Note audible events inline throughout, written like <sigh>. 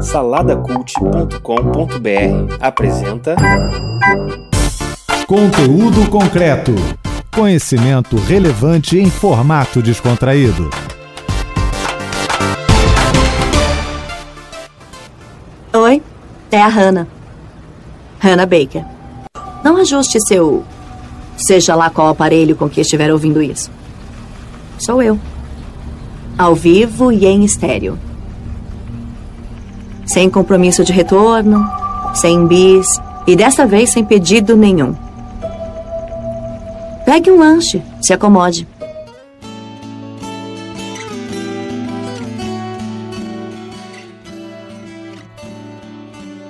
Saladacult.com.br apresenta Conteúdo concreto. Conhecimento relevante em formato descontraído. Oi, é a Hannah. Hannah Baker. Não ajuste seu. seja lá qual aparelho com que estiver ouvindo isso. Sou eu. Ao vivo e em estéreo. Sem compromisso de retorno, sem bis e dessa vez sem pedido nenhum. Pegue um lanche, se acomode.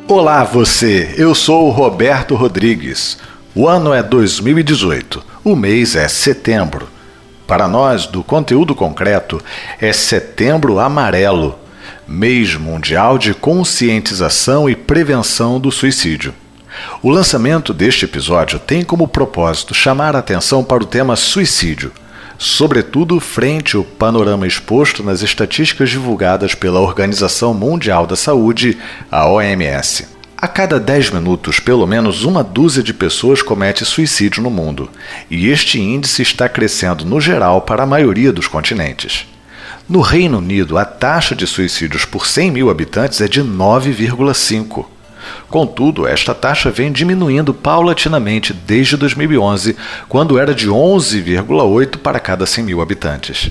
Olá você, eu sou o Roberto Rodrigues. O ano é 2018, o mês é setembro. Para nós, do conteúdo concreto, é Setembro Amarelo, mês mundial de conscientização e prevenção do suicídio. O lançamento deste episódio tem como propósito chamar a atenção para o tema suicídio sobretudo frente ao panorama exposto nas estatísticas divulgadas pela Organização Mundial da Saúde, a OMS. A cada 10 minutos, pelo menos uma dúzia de pessoas comete suicídio no mundo, e este índice está crescendo no geral para a maioria dos continentes. No Reino Unido, a taxa de suicídios por 100 mil habitantes é de 9,5. Contudo, esta taxa vem diminuindo paulatinamente desde 2011, quando era de 11,8 para cada 100 mil habitantes.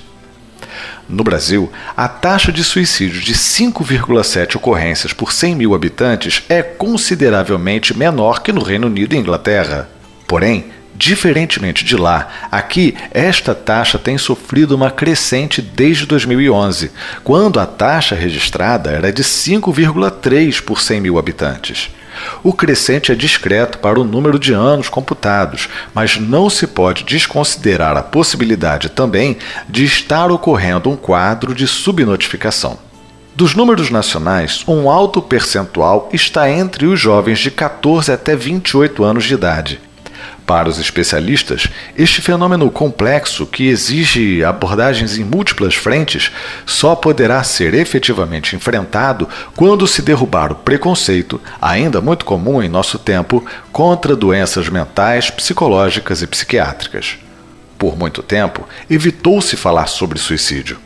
No Brasil, a taxa de suicídio de 5,7 ocorrências por 100 mil habitantes é consideravelmente menor que no Reino Unido e Inglaterra. Porém, Diferentemente de lá, aqui esta taxa tem sofrido uma crescente desde 2011, quando a taxa registrada era de 5,3 por 100 mil habitantes. O crescente é discreto para o número de anos computados, mas não se pode desconsiderar a possibilidade também de estar ocorrendo um quadro de subnotificação. Dos números nacionais, um alto percentual está entre os jovens de 14 até 28 anos de idade. Para os especialistas, este fenômeno complexo, que exige abordagens em múltiplas frentes, só poderá ser efetivamente enfrentado quando se derrubar o preconceito, ainda muito comum em nosso tempo, contra doenças mentais, psicológicas e psiquiátricas. Por muito tempo, evitou-se falar sobre suicídio.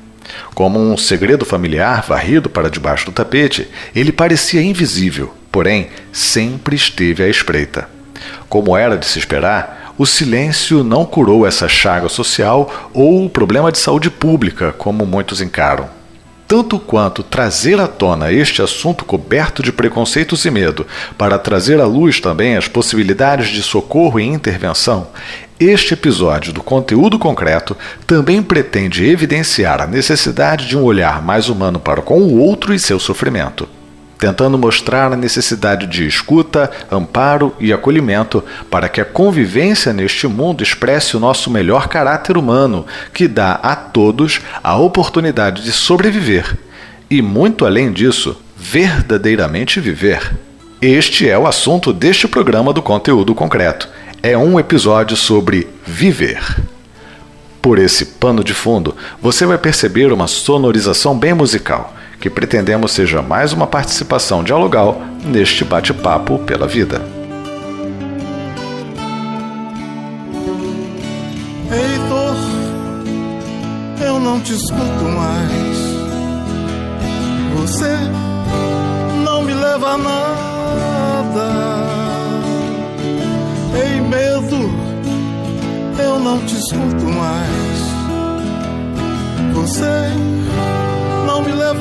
Como um segredo familiar varrido para debaixo do tapete, ele parecia invisível, porém sempre esteve à espreita. Como era de se esperar, o silêncio não curou essa chaga social ou o problema de saúde pública, como muitos encaram. Tanto quanto trazer à tona este assunto coberto de preconceitos e medo, para trazer à luz também as possibilidades de socorro e intervenção, este episódio do conteúdo concreto também pretende evidenciar a necessidade de um olhar mais humano para com o outro e seu sofrimento tentando mostrar a necessidade de escuta, amparo e acolhimento para que a convivência neste mundo expresse o nosso melhor caráter humano, que dá a todos a oportunidade de sobreviver e, muito além disso, verdadeiramente viver. Este é o assunto deste programa do Conteúdo Concreto. É um episódio sobre viver. Por esse pano de fundo, você vai perceber uma sonorização bem musical que pretendemos seja mais uma participação dialogal neste bate-papo pela vida. Heitor, eu não te escuto mais. Você não me leva a nada. Ei, medo, eu não te escuto mais. Você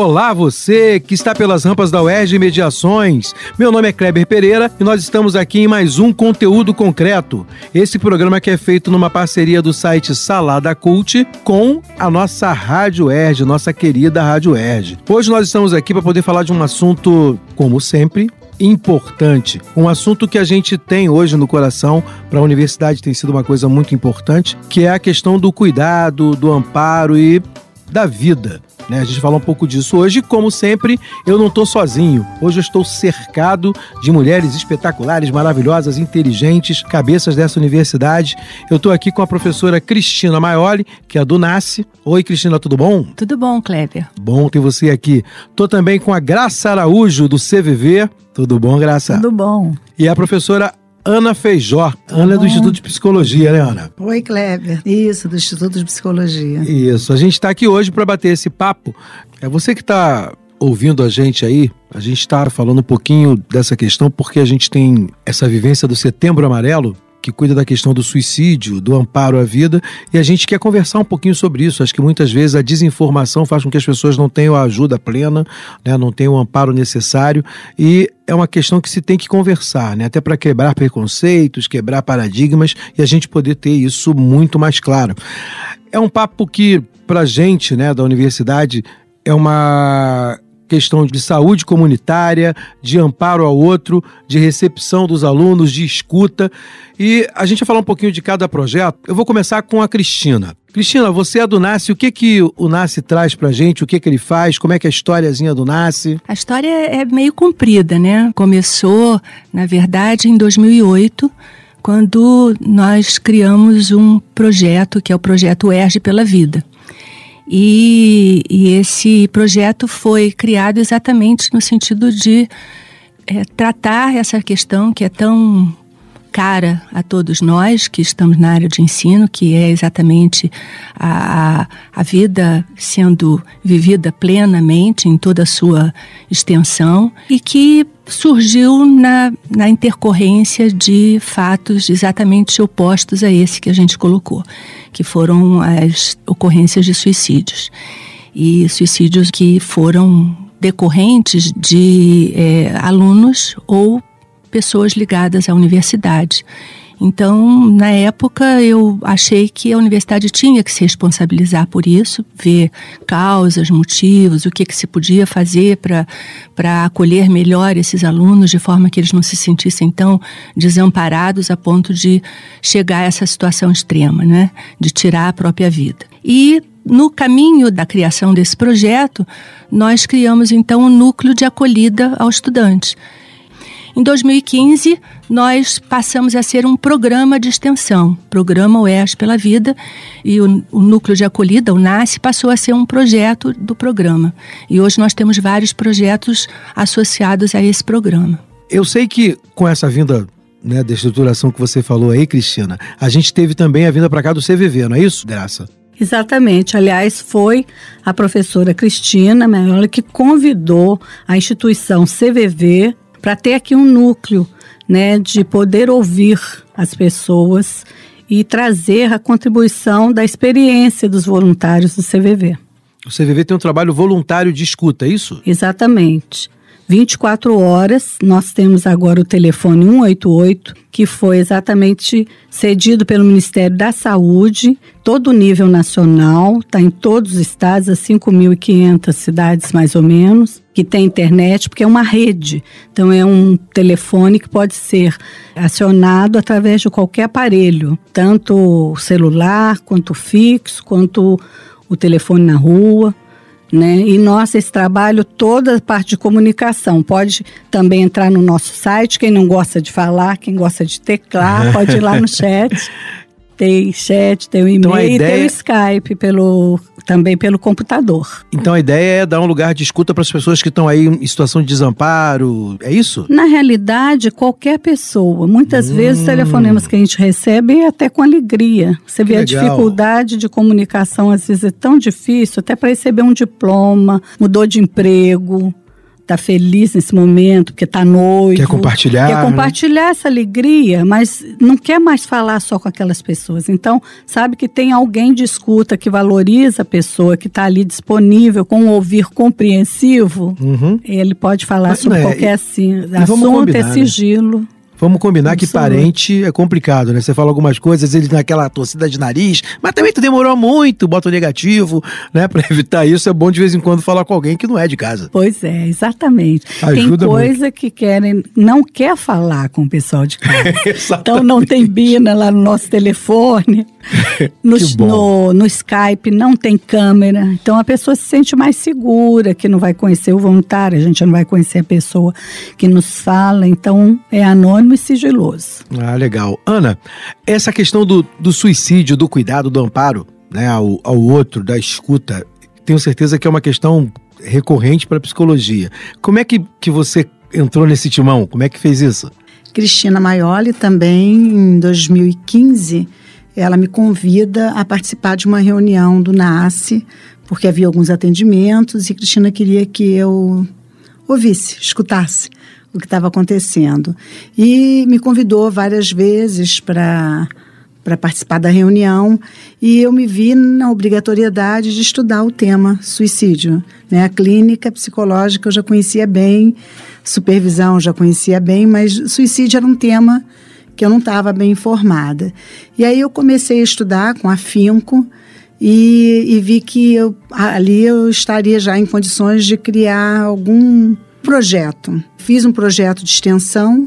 Olá, você que está pelas rampas da UERJ Mediações. Meu nome é Kleber Pereira e nós estamos aqui em mais um conteúdo concreto. Esse programa que é feito numa parceria do site Salada Cult com a nossa Rádio UERJ, nossa querida Rádio UERJ. Hoje nós estamos aqui para poder falar de um assunto, como sempre, importante. Um assunto que a gente tem hoje no coração, para a universidade tem sido uma coisa muito importante, que é a questão do cuidado, do amparo e da vida. Né? A gente fala um pouco disso hoje. Como sempre, eu não estou sozinho. Hoje eu estou cercado de mulheres espetaculares, maravilhosas, inteligentes, cabeças dessa universidade. Eu estou aqui com a professora Cristina Maioli, que é do NASCE. Oi, Cristina, tudo bom? Tudo bom, Kleber. Bom ter você aqui. Estou também com a Graça Araújo, do CVV. Tudo bom, Graça? Tudo bom. E a professora Ana Feijó. Ana é do Instituto de Psicologia, né, Ana? Oi, Kleber. Isso, do Instituto de Psicologia. Isso. A gente está aqui hoje para bater esse papo. É você que está ouvindo a gente aí, a gente está falando um pouquinho dessa questão porque a gente tem essa vivência do Setembro Amarelo que cuida da questão do suicídio, do amparo à vida, e a gente quer conversar um pouquinho sobre isso. Acho que muitas vezes a desinformação faz com que as pessoas não tenham a ajuda plena, né, não tenham o amparo necessário, e é uma questão que se tem que conversar, né, até para quebrar preconceitos, quebrar paradigmas e a gente poder ter isso muito mais claro. É um papo que, para a gente né, da universidade, é uma questão de saúde comunitária, de amparo ao outro, de recepção dos alunos, de escuta. E a gente vai falar um pouquinho de cada projeto. Eu vou começar com a Cristina. Cristina, você é do NASCE, o que que o NASCE traz pra gente, o que que ele faz, como é que é a historiazinha do NASCE? A história é meio comprida, né? Começou, na verdade, em 2008, quando nós criamos um projeto que é o projeto ERG pela Vida. E, e esse projeto foi criado exatamente no sentido de é, tratar essa questão que é tão cara a todos nós que estamos na área de ensino, que é exatamente a, a vida sendo vivida plenamente em toda a sua extensão e que surgiu na, na intercorrência de fatos exatamente opostos a esse que a gente colocou, que foram as ocorrências de suicídios. E suicídios que foram decorrentes de é, alunos ou pessoas ligadas à universidade. Então, na época, eu achei que a universidade tinha que se responsabilizar por isso, ver causas, motivos, o que, que se podia fazer para acolher melhor esses alunos, de forma que eles não se sentissem tão desamparados a ponto de chegar a essa situação extrema, né? de tirar a própria vida. E no caminho da criação desse projeto, nós criamos então um núcleo de acolhida ao estudante em 2015, nós passamos a ser um programa de extensão, Programa UERJ pela Vida, e o, o Núcleo de Acolhida, o NASCE, passou a ser um projeto do programa. E hoje nós temos vários projetos associados a esse programa. Eu sei que com essa vinda né, da estruturação que você falou aí, Cristina, a gente teve também a vinda para cá do CVV, não é isso, Graça? Exatamente. Aliás, foi a professora Cristina Meiola que convidou a instituição CVV para ter aqui um núcleo, né, de poder ouvir as pessoas e trazer a contribuição da experiência dos voluntários do CVV. O CVV tem um trabalho voluntário de escuta, é isso? Exatamente. 24 horas. Nós temos agora o telefone 188, que foi exatamente cedido pelo Ministério da Saúde, todo o nível nacional, está em todos os estados, as 5.500 cidades mais ou menos, que tem internet, porque é uma rede. Então é um telefone que pode ser acionado através de qualquer aparelho, tanto celular, quanto fixo, quanto o telefone na rua. Né? E nossa, esse trabalho, toda a parte de comunicação, pode também entrar no nosso site. Quem não gosta de falar, quem gosta de teclar, pode ir lá no <laughs> chat. Tem chat, tem o então, e-mail então, ideia... tem o Skype pelo, também pelo computador. Então a ideia é dar um lugar de escuta para as pessoas que estão aí em situação de desamparo, é isso? Na realidade, qualquer pessoa. Muitas hum. vezes os telefonemas que a gente recebe é até com alegria. Você que vê legal. a dificuldade de comunicação, às vezes é tão difícil, até para receber um diploma, mudou de emprego tá feliz nesse momento, porque tá noivo. Quer compartilhar, Quer né? compartilhar essa alegria, mas não quer mais falar só com aquelas pessoas. Então, sabe que tem alguém de escuta que valoriza a pessoa, que está ali disponível, com um ouvir compreensivo. Uhum. Ele pode falar Mas, sobre né, qualquer assim, assunto, combinar, é né? Vamos combinar que parente é complicado, né? Você fala algumas coisas, ele naquela torcida de nariz, mas também tu demorou muito, bota o negativo, né? <laughs> Pra evitar isso, é bom de vez em quando falar com alguém que não é de casa. Pois é, exatamente. Ajuda tem coisa que querem, não quer falar com o pessoal de casa. <laughs> então não tem Bina lá no nosso telefone. <laughs> No, no, no Skype não tem câmera. Então a pessoa se sente mais segura, que não vai conhecer o voluntário, a gente não vai conhecer a pessoa que nos fala. Então é anônimo e sigiloso. Ah, legal. Ana, essa questão do, do suicídio, do cuidado, do amparo, né, ao, ao outro, da escuta, tenho certeza que é uma questão recorrente para a psicologia. Como é que, que você entrou nesse timão? Como é que fez isso? Cristina Maioli também, em 2015, ela me convida a participar de uma reunião do NASCE, porque havia alguns atendimentos e Cristina queria que eu ouvisse, escutasse o que estava acontecendo. E me convidou várias vezes para para participar da reunião e eu me vi na obrigatoriedade de estudar o tema suicídio. Né? A clínica psicológica eu já conhecia bem, supervisão eu já conhecia bem, mas suicídio era um tema que eu não estava bem informada. E aí eu comecei a estudar com afinco e, e vi que eu, ali eu estaria já em condições de criar algum projeto. Fiz um projeto de extensão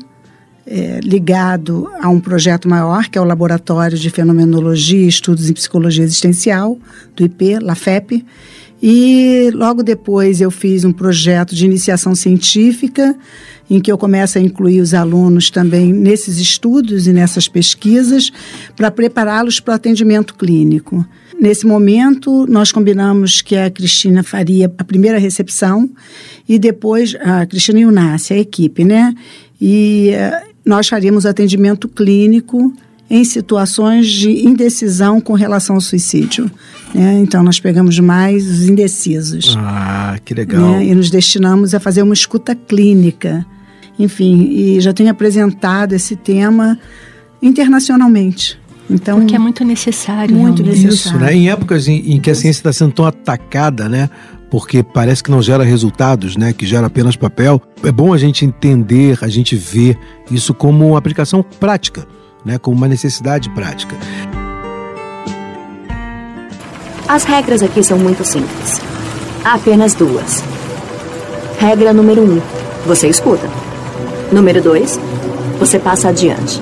é, ligado a um projeto maior, que é o Laboratório de Fenomenologia e Estudos em Psicologia Existencial, do IP, LAFEP. E logo depois eu fiz um projeto de iniciação científica, em que eu começo a incluir os alunos também nesses estudos e nessas pesquisas, para prepará-los para o atendimento clínico. Nesse momento, nós combinamos que a Cristina faria a primeira recepção e depois a Cristina e o Nasce, a equipe, né? E eh, nós faríamos atendimento clínico em situações de indecisão com relação ao suicídio. Né? Então, nós pegamos mais os indecisos Ah, que legal. né? e nos destinamos a fazer uma escuta clínica. Enfim, e já tenho apresentado esse tema internacionalmente. Então, Porque é muito necessário. Muito realmente. necessário. Isso, né? Em épocas em, em que a ciência está sendo tão atacada, né? Porque parece que não gera resultados, né? Que gera apenas papel. É bom a gente entender, a gente ver isso como uma aplicação prática, né? Como uma necessidade prática. As regras aqui são muito simples. Há apenas duas. Regra número um: você escuta. Número dois: você passa adiante.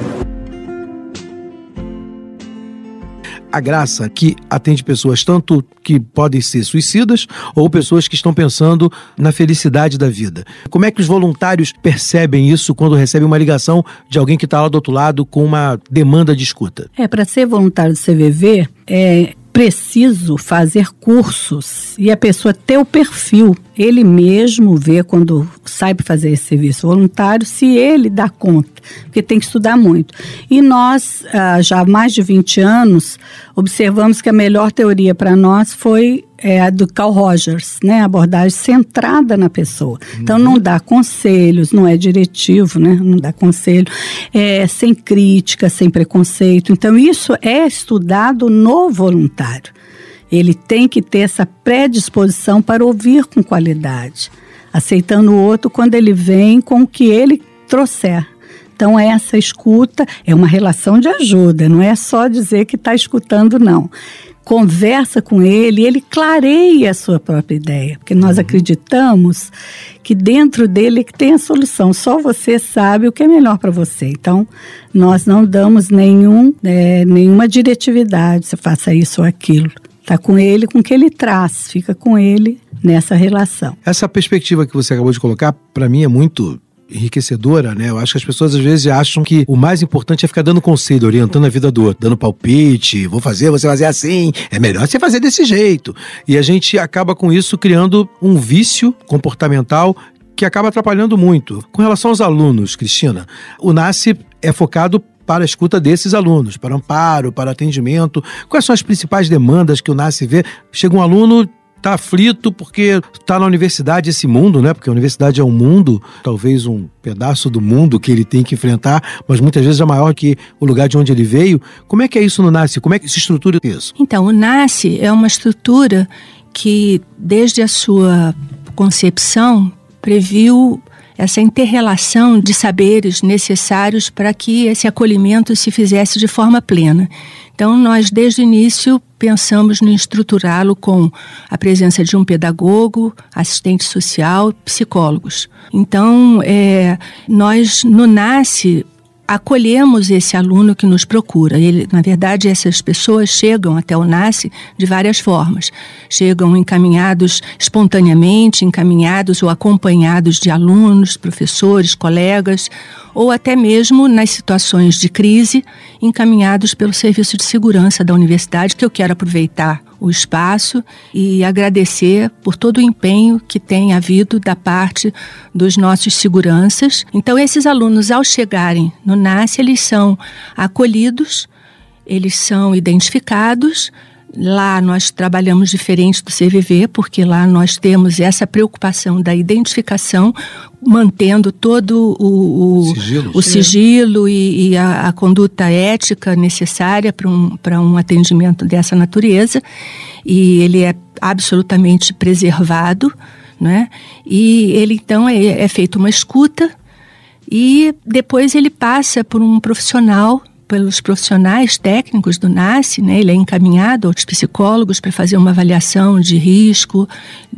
A graça que atende pessoas tanto que podem ser suicidas ou pessoas que estão pensando na felicidade da vida. Como é que os voluntários percebem isso quando recebem uma ligação de alguém que está lá do outro lado com uma demanda de escuta? É, para ser voluntário do CVV, é preciso fazer cursos e a pessoa ter o perfil. Ele mesmo vê quando para fazer esse serviço voluntário, se ele dá conta, porque tem que estudar muito. E nós, ah, já há mais de 20 anos, observamos que a melhor teoria para nós foi é, do Carl Rogers, né? Abordagem centrada na pessoa. Então não dá conselhos, não é diretivo, né? Não dá conselho, é sem crítica, sem preconceito. Então isso é estudado no voluntário. Ele tem que ter essa predisposição para ouvir com qualidade, aceitando o outro quando ele vem com o que ele trouxer. Então, essa escuta é uma relação de ajuda, não é só dizer que está escutando, não. Conversa com ele, ele clareia a sua própria ideia, porque nós acreditamos que dentro dele é que tem a solução. Só você sabe o que é melhor para você. Então, nós não damos nenhum, é, nenhuma diretividade, você faça isso ou aquilo. Está com ele, com o que ele traz, fica com ele nessa relação. Essa perspectiva que você acabou de colocar, para mim, é muito enriquecedora, né? Eu acho que as pessoas às vezes acham que o mais importante é ficar dando conselho, orientando a vida do outro, dando palpite, vou fazer, você fazer assim, é melhor você fazer desse jeito. E a gente acaba com isso criando um vício comportamental que acaba atrapalhando muito. Com relação aos alunos, Cristina, o NASCE é focado para a escuta desses alunos, para amparo, para atendimento. Quais são as principais demandas que o NASCE vê? Chega um aluno tá aflito porque tá na universidade esse mundo, né? Porque a universidade é um mundo, talvez um pedaço do mundo que ele tem que enfrentar, mas muitas vezes é maior que o lugar de onde ele veio. Como é que é isso no NASCE? Como é que se estrutura isso? Então, o NASCE é uma estrutura que, desde a sua concepção, previu essa interrelação de saberes necessários para que esse acolhimento se fizesse de forma plena. Então, nós, desde o início, pensamos em estruturá-lo com a presença de um pedagogo, assistente social, psicólogos. Então, é, nós, no NASCE, acolhemos esse aluno que nos procura. Ele, na verdade, essas pessoas chegam até o NASCE de várias formas. Chegam encaminhados espontaneamente, encaminhados ou acompanhados de alunos, professores, colegas, ou até mesmo nas situações de crise, encaminhados pelo Serviço de Segurança da Universidade, que eu quero aproveitar o espaço e agradecer por todo o empenho que tem havido da parte dos nossos seguranças. Então, esses alunos, ao chegarem no NASCE, eles são acolhidos, eles são identificados Lá nós trabalhamos diferente do CVV, porque lá nós temos essa preocupação da identificação, mantendo todo o, o sigilo, o sigilo e, e a, a, conduta ética necessária para um, um atendimento dessa natureza. E ele é absolutamente preservado, né? E ele então é, é feito uma escuta e depois ele passa por um profissional pelos profissionais técnicos do NASCE, né? ele é encaminhado aos psicólogos para fazer uma avaliação de risco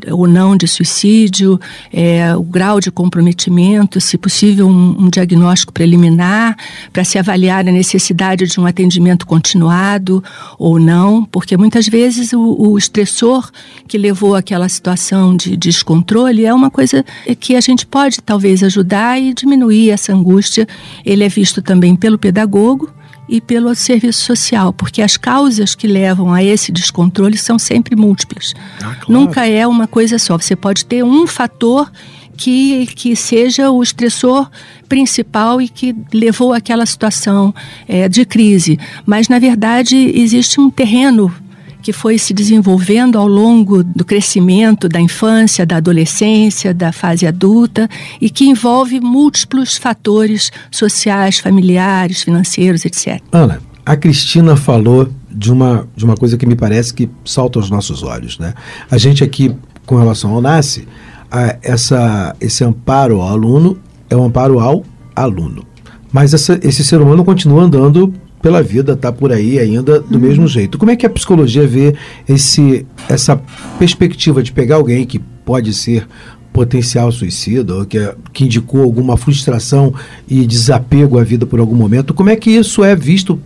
ou não de suicídio, é, o grau de comprometimento, se possível um, um diagnóstico preliminar, para se avaliar a necessidade de um atendimento continuado ou não, porque muitas vezes o, o estressor que levou àquela situação de descontrole é uma coisa que a gente pode talvez ajudar e diminuir essa angústia. Ele é visto também pelo pedagogo, e pelo serviço social, porque as causas que levam a esse descontrole são sempre múltiplas. Ah, claro. Nunca é uma coisa só. Você pode ter um fator que, que seja o estressor principal e que levou àquela situação é, de crise. Mas, na verdade, existe um terreno que foi se desenvolvendo ao longo do crescimento da infância, da adolescência, da fase adulta e que envolve múltiplos fatores sociais, familiares, financeiros, etc. Ana, a Cristina falou de uma, de uma coisa que me parece que salta aos nossos olhos. Né? A gente aqui, com relação ao NASCE, a, essa, esse amparo ao aluno é um amparo ao aluno. Mas essa, esse ser humano continua andando pela vida, tá por aí ainda do uhum. mesmo jeito. Como é que a psicologia vê esse, essa perspectiva de pegar alguém que pode ser potencial suicida, ou que, que indicou alguma frustração e desapego à vida por algum momento, como é que isso é visto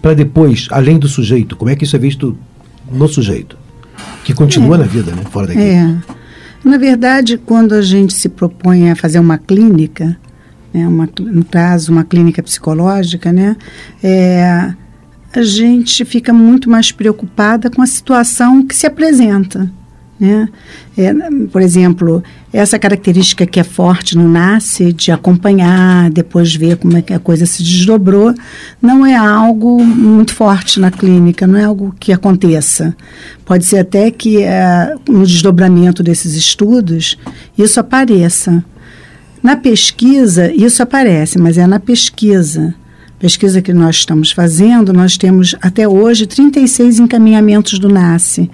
para depois, além do sujeito? Como é que isso é visto no sujeito? Que continua é. na vida, né? Fora daqui. É. Na verdade, quando a gente se propõe a fazer uma clínica, né, uma, no caso, uma clínica psicológica, né, é, a gente fica muito mais preocupada com a situação que se apresenta. Né? É, por exemplo, essa característica que é forte no NASCE, de acompanhar, depois ver como é que a coisa se desdobrou, não é algo muito forte na clínica, não é algo que aconteça. Pode ser até que é, no desdobramento desses estudos isso apareça. Na pesquisa, isso aparece, mas é na pesquisa. Pesquisa que nós estamos fazendo, nós temos até hoje 36 encaminhamentos do NASCE.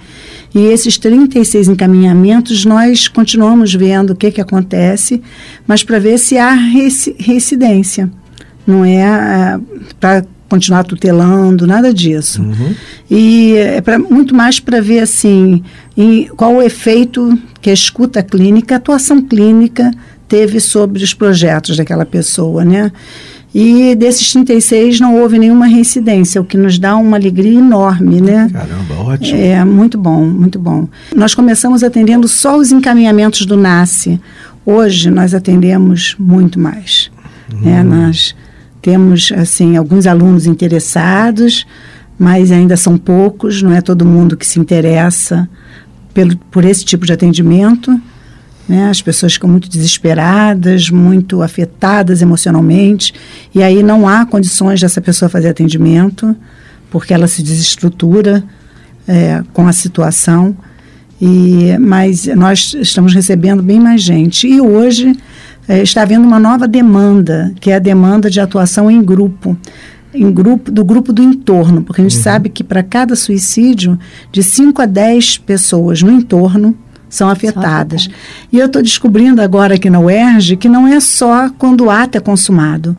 E esses 36 encaminhamentos, nós continuamos vendo o que, que acontece, mas para ver se há reincidência. Não é ah, para continuar tutelando, nada disso. Uhum. E é pra, muito mais para ver assim, em, qual o efeito que a escuta clínica, a atuação clínica teve sobre os projetos daquela pessoa, né? E desses 36 não houve nenhuma reincidência, o que nos dá uma alegria enorme, né? Caramba, ótimo. É, muito bom, muito bom. Nós começamos atendendo só os encaminhamentos do NASCE. Hoje nós atendemos muito mais. Hum. Né? Nós temos, assim, alguns alunos interessados, mas ainda são poucos, não é todo mundo que se interessa pelo, por esse tipo de atendimento. Né? As pessoas ficam muito desesperadas, muito afetadas emocionalmente, e aí não há condições dessa pessoa fazer atendimento, porque ela se desestrutura é, com a situação. E, mas nós estamos recebendo bem mais gente. E hoje é, está havendo uma nova demanda, que é a demanda de atuação em grupo. Em grupo, do grupo do entorno, porque a gente uhum. sabe que para cada suicídio, de 5 a 10 pessoas no entorno são afetadas. E eu estou descobrindo agora aqui na UERJ que não é só quando o ato é consumado.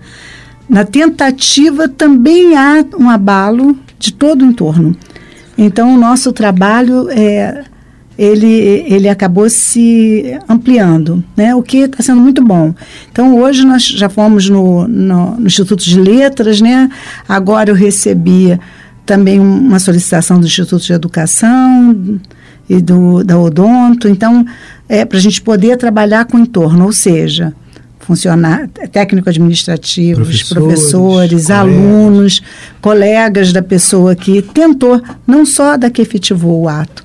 Na tentativa também há um abalo de todo o entorno. Então, o nosso trabalho é, ele, ele acabou se ampliando, né? o que está sendo muito bom. Então, hoje nós já fomos no, no, no, Instituto de Letras, né? agora eu recebi também uma solicitação do Instituto de Educação e do, da Odonto, então, é para a gente poder trabalhar com o entorno, ou seja, funcionar, técnico-administrativos, professores, professores colegas. alunos, colegas da pessoa que tentou, não só da que efetivou o ato,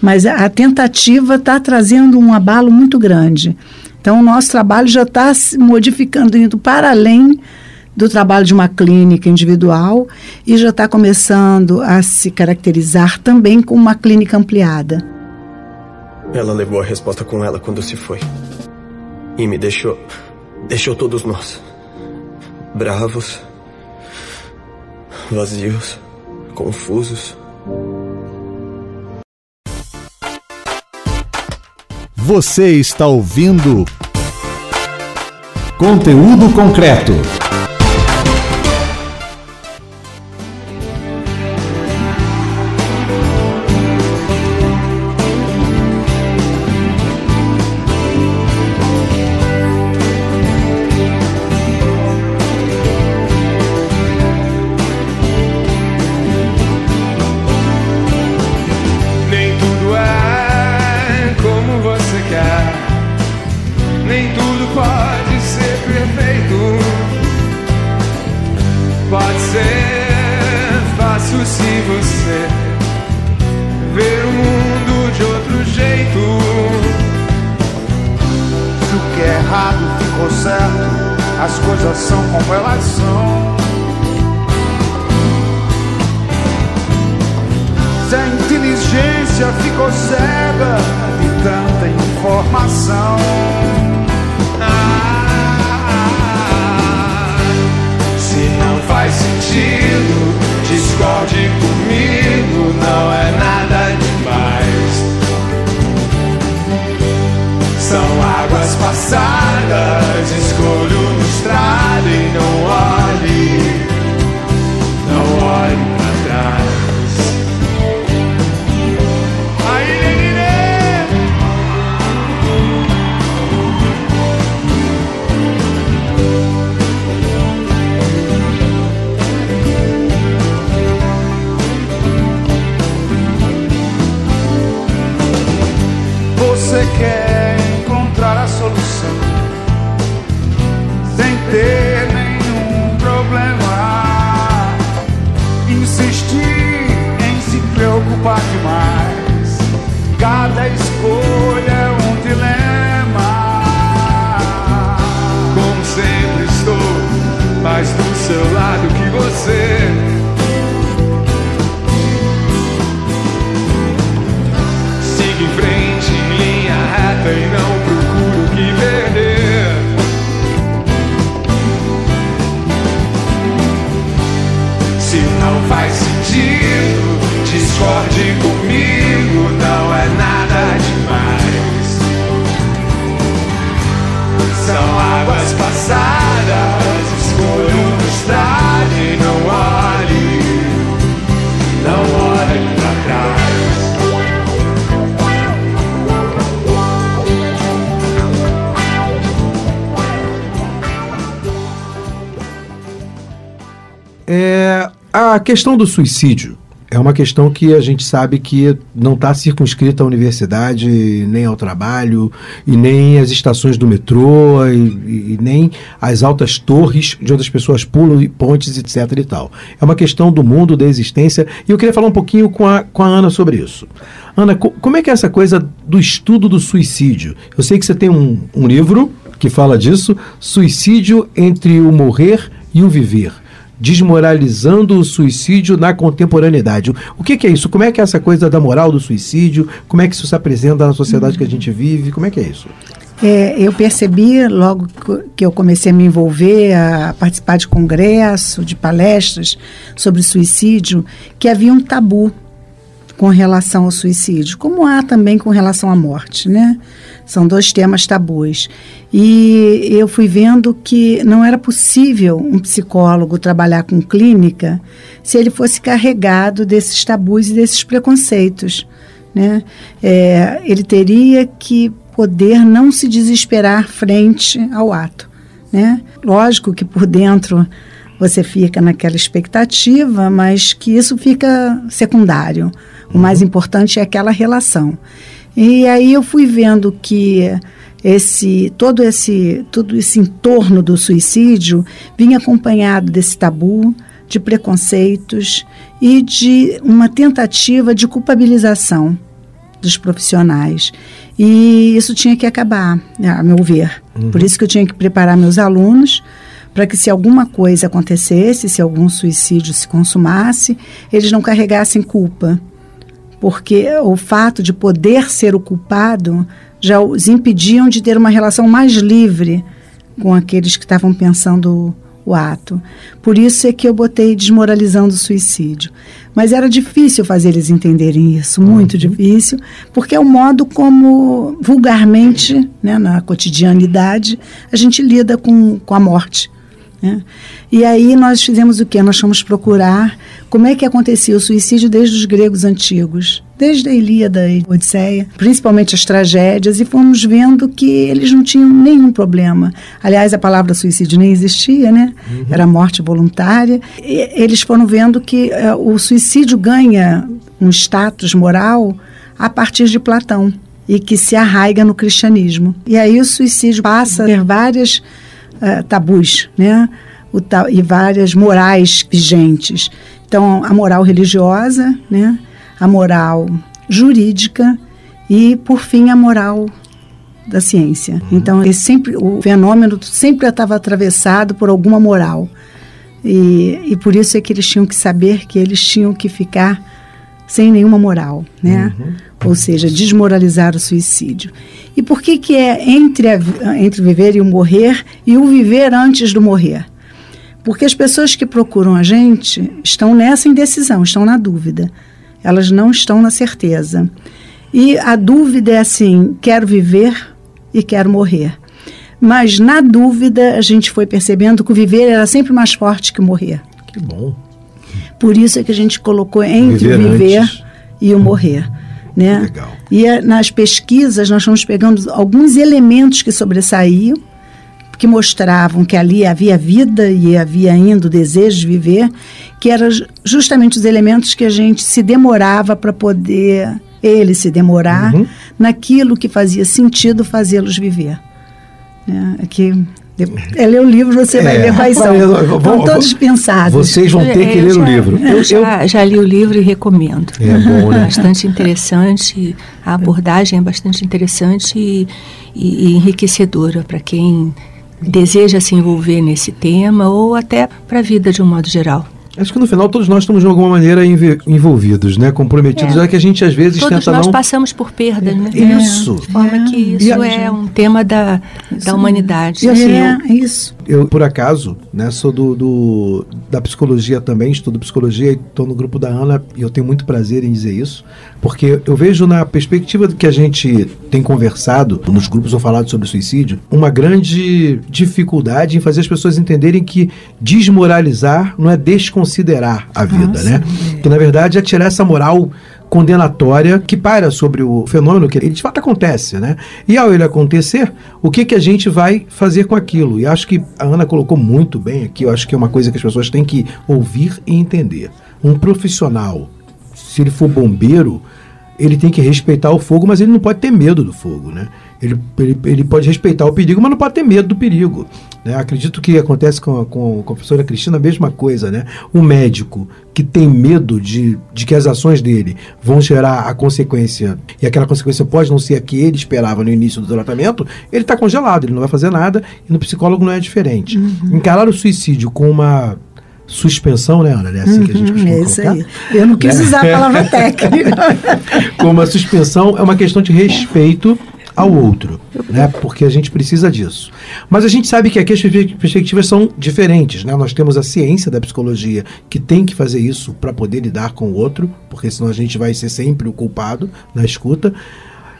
mas a, a tentativa está trazendo um abalo muito grande. Então, o nosso trabalho já está se modificando, indo para além do trabalho de uma clínica individual e já está começando a se caracterizar também como uma clínica ampliada. Ela levou a resposta com ela quando se foi. E me deixou deixou todos nós bravos, vazios, confusos. Você está ouvindo conteúdo concreto. não faz sentido. Discorde comigo, não é nada demais. São águas passadas. A questão do suicídio é uma questão que a gente sabe que não está circunscrita à universidade, nem ao trabalho, e nem às estações do metrô, e, e, nem às altas torres de onde as pessoas pulam pontes, etc. e tal. É uma questão do mundo, da existência, e eu queria falar um pouquinho com a, com a Ana sobre isso. Ana, co como é que é essa coisa do estudo do suicídio? Eu sei que você tem um, um livro que fala disso, Suicídio entre o Morrer e o Viver desmoralizando o suicídio na contemporaneidade. O que, que, é isso? Como é que é essa coisa da moral do suicídio? Como é que isso se apresenta na sociedade que a gente vive? Como é que é isso? É, eu percebi logo que eu comecei a me envolver, a participar de congresso, de palestras sobre suicídio, que havia um tabu com relação ao suicídio, como há também com relação à morte, né? São dois temas tabus. E eu fui vendo que não era possível um psicólogo trabalhar com clínica se ele fosse carregado desses tabus e desses preconceitos. Né? É, ele teria que poder não se desesperar frente ao ato. Né? Lógico que por dentro você fica naquela expectativa, mas que isso fica secundário. O mais importante é aquela relação. E aí eu fui vendo que esse todo esse todo esse entorno do suicídio vinha acompanhado desse tabu, de preconceitos e de uma tentativa de culpabilização dos profissionais. E isso tinha que acabar, a meu ver. Uhum. Por isso que eu tinha que preparar meus alunos para que se alguma coisa acontecesse, se algum suicídio se consumasse, eles não carregassem culpa. Porque o fato de poder ser o culpado já os impediam de ter uma relação mais livre com aqueles que estavam pensando o ato. Por isso é que eu botei desmoralizando o suicídio. Mas era difícil fazer eles entenderem isso, muito uhum. difícil, porque é o modo como vulgarmente, né, na cotidianidade, a gente lida com, com a morte. Né? E aí nós fizemos o que? Nós fomos procurar como é que acontecia o suicídio desde os gregos antigos, desde a Ilíada e a Odisseia, principalmente as tragédias, e fomos vendo que eles não tinham nenhum problema. Aliás, a palavra suicídio nem existia, né? Uhum. Era morte voluntária. E eles foram vendo que uh, o suicídio ganha um status moral a partir de Platão e que se arraiga no cristianismo. E aí o suicídio passa a ter várias uh, tabus, né? Ta e várias morais vigentes. Então, a moral religiosa, né? a moral jurídica e, por fim, a moral da ciência. Então, esse sempre, o fenômeno sempre estava atravessado por alguma moral. E, e por isso é que eles tinham que saber que eles tinham que ficar sem nenhuma moral, né? Uhum. Ou seja, desmoralizar o suicídio. E por que que é entre, a, entre viver e o morrer e o viver antes do morrer? Porque as pessoas que procuram a gente estão nessa indecisão, estão na dúvida. Elas não estão na certeza. E a dúvida é assim: quero viver e quero morrer. Mas na dúvida, a gente foi percebendo que o viver era sempre mais forte que o morrer. Que bom. Por isso é que a gente colocou entre viver o viver e o morrer. Né? Legal. E eh, nas pesquisas nós fomos pegando alguns elementos que sobressaíam, que mostravam que ali havia vida e havia ainda o desejo de viver, que eram justamente os elementos que a gente se demorava para poder, ele se demorar, uhum. naquilo que fazia sentido fazê-los viver. É, que é ler o livro, você é, vai ver quais são. Estão todos pensados. Vocês vão ter que é, ler já, o livro. Eu, já, já, li o livro e recomendo. É bom, né? Bastante interessante, a abordagem é bastante interessante e, e, e enriquecedora para quem deseja se envolver nesse tema ou até para a vida de um modo geral. Acho que no final todos nós estamos de alguma maneira envolvidos, né? Comprometidos. É, é que a gente às vezes todos tenta nós não... passamos por perda, né? Isso. De forma que isso é um tema da, da humanidade. Assim, é, é isso. Eu, por acaso, né, sou do, do da psicologia também, estudo psicologia e estou no grupo da Ana e eu tenho muito prazer em dizer isso, porque eu vejo na perspectiva do que a gente tem conversado nos grupos ou falado sobre suicídio, uma grande dificuldade em fazer as pessoas entenderem que desmoralizar não é desconsiderar a vida, Nossa, né? É. Que na verdade é tirar essa moral condenatória que paira sobre o fenômeno que ele de fato acontece, né? E ao ele acontecer, o que que a gente vai fazer com aquilo? E acho que a Ana colocou muito bem aqui, eu acho que é uma coisa que as pessoas têm que ouvir e entender. Um profissional, se ele for bombeiro, ele tem que respeitar o fogo, mas ele não pode ter medo do fogo, né? Ele, ele, ele pode respeitar o perigo, mas não pode ter medo do perigo. Né? Acredito que acontece com, com, com a professora Cristina a mesma coisa, né? O médico que tem medo de, de que as ações dele vão gerar a consequência, e aquela consequência pode não ser a que ele esperava no início do tratamento, ele está congelado, ele não vai fazer nada, e no psicólogo não é diferente. Uhum. Encarar o suicídio com uma suspensão, né, Ana? É assim que a gente Uhum, costuma é isso colocar. aí. Eu não quis Né? usar a palavra técnica. <laughs> Como a suspensão é uma questão de respeito ao outro, né? Porque a gente precisa disso. Mas a gente sabe que aqui as perspe- perspectivas são diferentes, né? Nós temos a ciência da psicologia que tem que fazer isso para poder lidar com o outro, porque senão a gente vai ser sempre o culpado na escuta.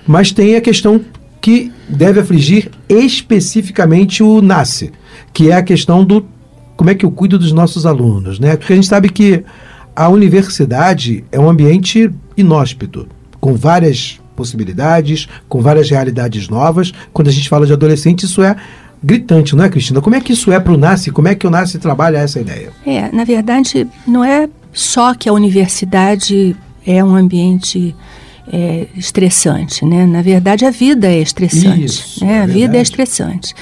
Mas tem a questão que deve afligir especificamente o NASCE, que é a questão do como é que eu cuido dos nossos alunos, né? Porque a gente sabe que a universidade é um ambiente inóspito, com várias possibilidades, com várias realidades novas. Quando a gente fala de adolescente, isso é gritante, não é, Cristina? Como é que isso é para o NASCE? Como é que o NASCE trabalha essa ideia? É, na verdade, não é só que a universidade é um ambiente é, estressante, né? Na verdade, a vida é estressante. Isso, né? é a vida é verdade. estressante.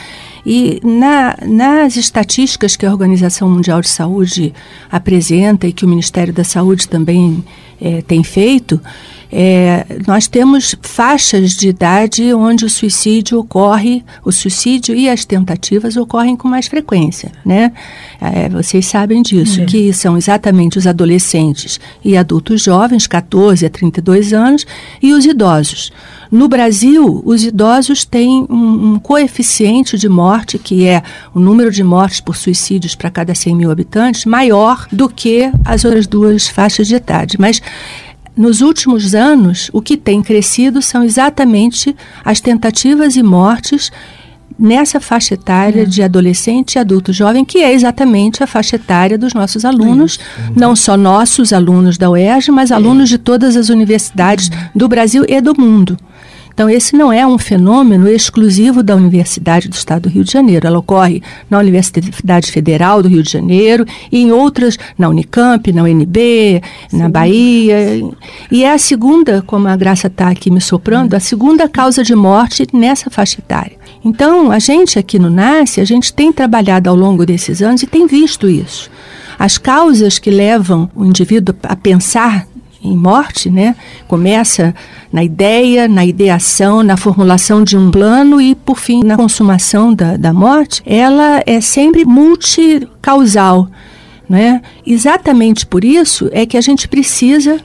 E na- nas estatísticas que a Organização Mundial de Saúde apresenta e que o Ministério da Saúde também eh, tem feito, eh, nós temos faixas de idade onde o suicídio ocorre, o suicídio e as tentativas ocorrem com mais frequência, né? Eh, vocês sabem disso, É. que são exatamente os adolescentes e adultos jovens, 14 a 32 anos, e os idosos. No Brasil, os idosos têm um, um coeficiente de morte, que é o número de mortes por suicídios para cada 100 mil habitantes, maior do que as outras duas faixas de idade. Mas nos últimos anos, o que tem crescido são exatamente as tentativas e mortes nessa faixa etária de adolescente e adulto jovem, que é exatamente a faixa etária dos nossos alunos, não só nossos alunos da UERJ, mas alunos de todas as universidades do Brasil e do mundo. Então, esse não é um fenômeno exclusivo da Universidade do Estado do Rio de Janeiro. Ela ocorre na Universidade Federal do Rio de Janeiro e em outras, na Unicamp, na UNB, na Bahia. E é a segunda, como a Graça está aqui me soprando, a segunda causa de morte nessa faixa etária. Então, a gente aqui no NASCE, a gente tem trabalhado ao longo desses anos e tem visto isso. As causas que levam o indivíduo a pensar em morte, né? Começa na ideia, na ideação, na formulação de um plano e, por fim, na consumação da, da morte, ela é sempre multicausal, né? Exatamente por isso é que a gente precisa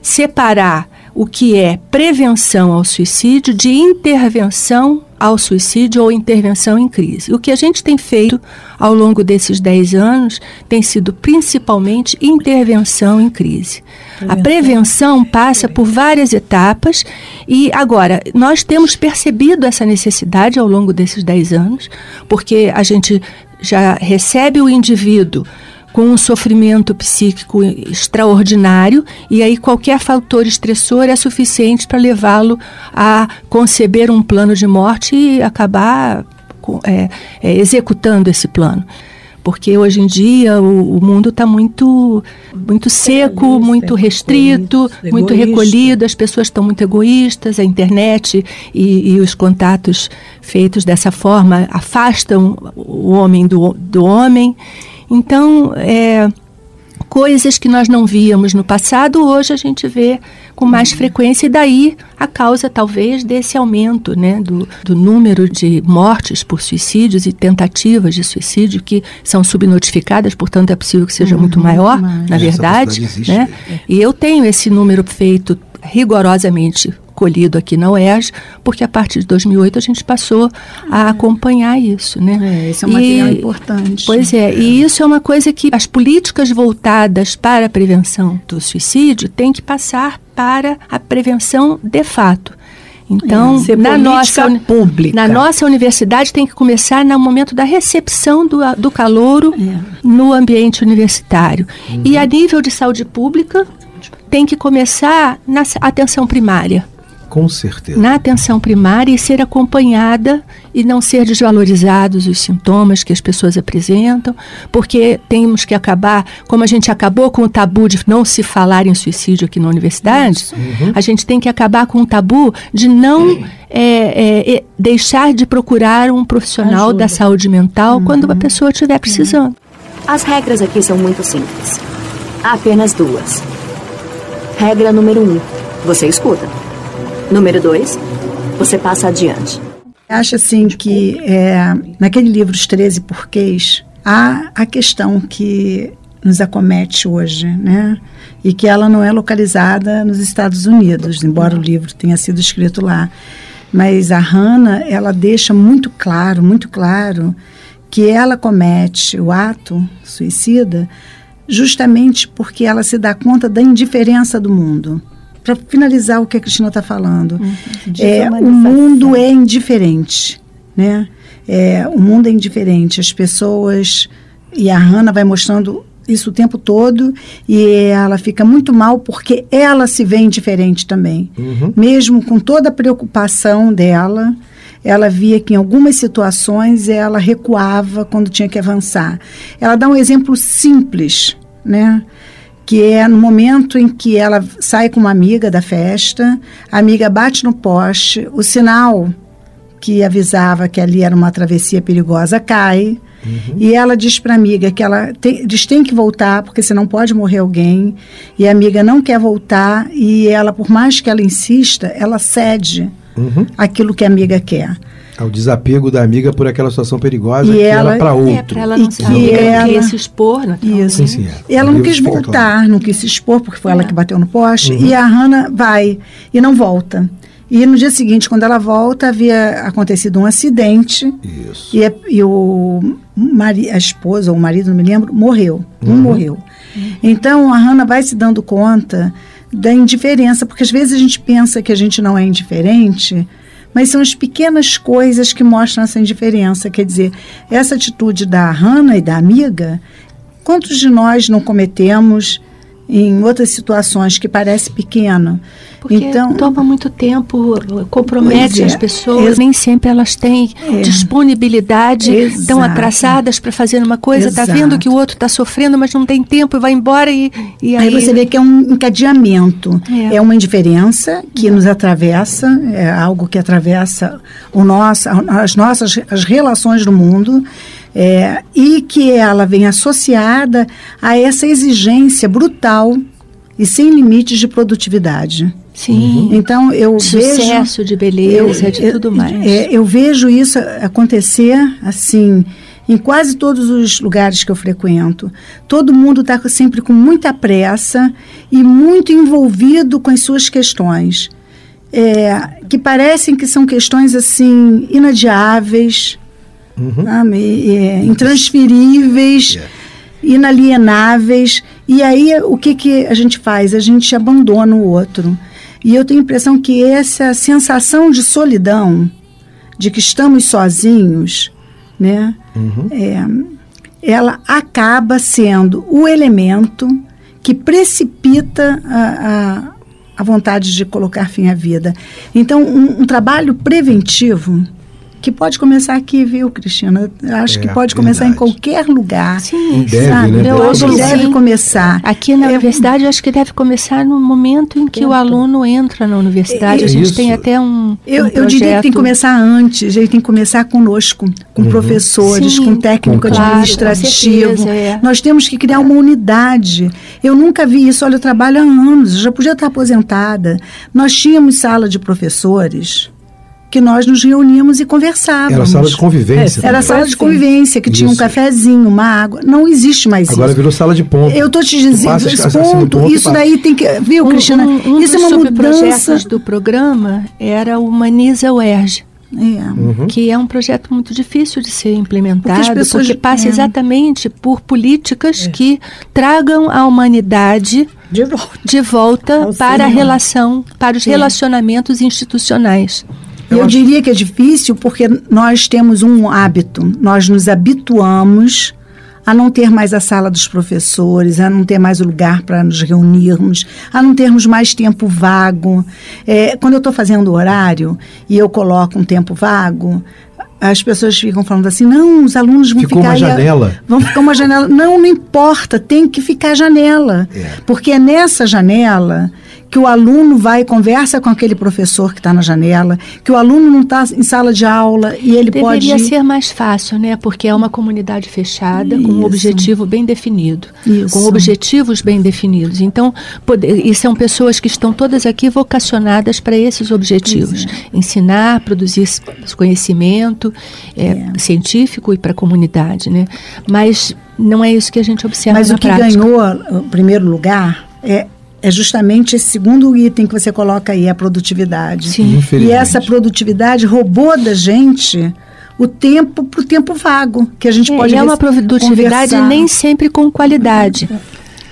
separar o que é prevenção ao suicídio de intervenção ao suicídio ou intervenção em crise. O que a gente tem feito ao longo desses 10 anos tem sido principalmente intervenção em crise. A prevenção passa por várias etapas e agora nós temos percebido essa necessidade ao longo desses 10 anos, porque a gente já recebe o indivíduo com um sofrimento psíquico extraordinário, e aí qualquer fator estressor é suficiente para levá-lo a conceber um plano de morte e acabar é, é, executando esse plano. Porque hoje em dia o, o mundo está muito, muito seco, muito restrito, muito egoísta. recolhido, as pessoas estão muito egoístas, a internet e, e os contatos feitos dessa forma afastam o homem do, do homem. Então, é, coisas que nós não víamos no passado, hoje a gente vê com mais frequência, e daí a causa, talvez, desse aumento né, do, do número de mortes por suicídios e tentativas de suicídio que são subnotificadas, portanto, é possível que seja muito maior, na verdade. existe. Né? E eu tenho esse número feito rigorosamente colhido aqui na UERJ, porque a partir de 2008 a gente passou a acompanhar isso, né? É, esse é um material importante. Pois é, e isso é uma coisa que as políticas voltadas para a prevenção do suicídio têm que passar para a prevenção de fato. Então, É, na nossa pública. na nossa universidade tem que começar no momento da recepção do, do calouro no ambiente universitário. E a nível de saúde pública tem que começar na atenção primária Com certeza. na atenção primária e ser acompanhada e não ser desvalorizados os sintomas que as pessoas apresentam, porque temos que acabar, como a gente acabou com o tabu de não se falar em suicídio aqui na universidade, a gente tem que acabar com o tabu de não é, é, é, deixar de procurar um profissional da saúde mental quando a pessoa estiver precisando. As regras aqui são muito simples. Há apenas duas. Regra número um: você escuta. Número dois: você passa adiante. Acho assim que é, naquele livro Os 13 Porquês, há a questão que nos acomete hoje, né? E que ela não é localizada nos Estados Unidos, embora o livro tenha sido escrito lá. Mas a Hannah, ela deixa muito claro, muito claro, que ela comete o ato suicida justamente porque ela se dá conta da indiferença do mundo. Para finalizar o que a Cristina está falando, Uhum. é, o mundo é indiferente, né? É, o mundo é indiferente. As pessoas e a Hannah vai mostrando isso o tempo todo e ela fica muito mal porque ela se vê indiferente também, mesmo com toda a preocupação dela. Ela via que em algumas situações ela recuava quando tinha que avançar. Ela dá um exemplo simples, né? Que é no momento em que ela sai com uma amiga da festa, a amiga bate no poste, o sinal que avisava que ali era uma travessia perigosa cai. E ela diz para a amiga que ela tem, diz tem que voltar porque senão pode morrer alguém. E a amiga não quer voltar e ela, por mais que ela insista, ela cede Uhum. aquilo que a amiga quer. Ao desapego da amiga por aquela situação perigosa E que ela- era para outro. É, para ela não E se que ela- se expor, naturalmente. Isso. Sim, sim, é. Ela não quis voltar, claro. não quis se expor, porque foi ela É. que bateu no poste. Uhum. E a Hannah vai e não volta. E no dia seguinte, quando ela volta, havia acontecido um acidente. Isso. E, a- e o mari, a esposa ou o marido, não me lembro, morreu. Um Uhum. morreu. Então a Hannah vai se dando conta da indiferença, porque às vezes a gente pensa que a gente não é indiferente, mas são as pequenas coisas que mostram essa indiferença. Quer dizer, essa atitude da Hannah e da amiga, quantos de nós não cometemos em outras situações que parece pequeno? Porque então, toma muito tempo, compromete é. as pessoas. Nem sempre elas têm É. disponibilidade, estão atrasadas para fazer uma coisa, está vendo que o outro está sofrendo, mas não tem tempo e vai embora e, e aí, Aí você vê que é um encadeamento, É. é, uma indiferença que nos atravessa, é algo que atravessa o nosso, as nossas as relações no mundo, é, e que ela vem associada a essa exigência brutal e sem limites de produtividade. Sim. Então eu De vejo sucesso, de beleza, de tudo mais. é, eu vejo isso acontecer assim em quase todos os lugares que eu frequento. Todo mundo está sempre com muita pressa e muito envolvido com as suas questões, é, que parecem que são questões assim inadiáveis, sabe? E, é, intransferíveis inalienáveis. E aí, o que, que a gente faz? A gente abandona o outro. E eu tenho a impressão que essa sensação de solidão, de que estamos sozinhos, né? É, ela acaba sendo o elemento que precipita a, a, a vontade de colocar fim à vida. Então, um, um trabalho preventivo que pode começar aqui, viu, Cristina? Eu acho É, que pode começar em verdade. qualquer lugar. Sim, Deve, sabe? né? Eu acho que deve sim. começar. Aqui na É, universidade, eu acho que deve começar no momento em que o aluno entra na universidade. É a gente isso. tem até um. Eu, um eu diria que tem que começar antes, ele tem que começar conosco, com professores, Sim, com técnico com- claro, com administrativo. certeza, é. Nós temos que criar uma unidade. Eu nunca vi isso, olha, eu trabalho há anos, eu já podia estar aposentada. Nós tínhamos sala de professores que nós nos reuníamos e conversávamos. Era sala de convivência. Era também. sala de convivência, que tinha um Isso. cafezinho, uma água. Não existe mais Agora isso. virou sala de ponto. Eu estou te dizendo, passa, esse ponto, ponto isso daí tem que. Viu, Um, Cristina? um, um isso é dos uma mudança. do programa era o Humaniza UERJ. É. Uhum. que é um projeto muito difícil de ser implementado, Porque porque, as pessoas- passa é. exatamente por políticas que tragam a humanidade De volta. de volta para a relação, para os relacionamentos institucionais. Eu, diria que é difícil porque nós temos um hábito, nós nos habituamos a não ter mais a sala dos professores, a não ter mais o lugar para nos reunirmos, a não termos mais tempo vago. É, quando eu estou fazendo horário e eu coloco um tempo vago, as pessoas ficam falando assim, não, os alunos vão Ficou ficar uma aí a- janela. Vão ficar uma janela. Não, não importa, tem que ficar janela. É. Porque é nessa janela que o aluno vai e conversa com aquele professor que está na janela, que o aluno não está em sala de aula e ele Deveria pode. ser mais fácil, né? Porque é uma comunidade fechada, com um Isso. objetivo bem definido. Isso. Com objetivos bem definidos. Então, poder, e são pessoas que estão todas aqui vocacionadas para esses objetivos. é. Ensinar, produzir conhecimento é, científico e para a comunidade, né? Mas não é isso que a gente observa Mas na o que prática. ganhou o primeiro lugar é, é justamente esse segundo item que você coloca aí, a produtividade. Sim. E essa produtividade roubou da gente o tempo para o tempo vago, que a gente É, pode e é uma produtividade conversar. nem sempre com qualidade.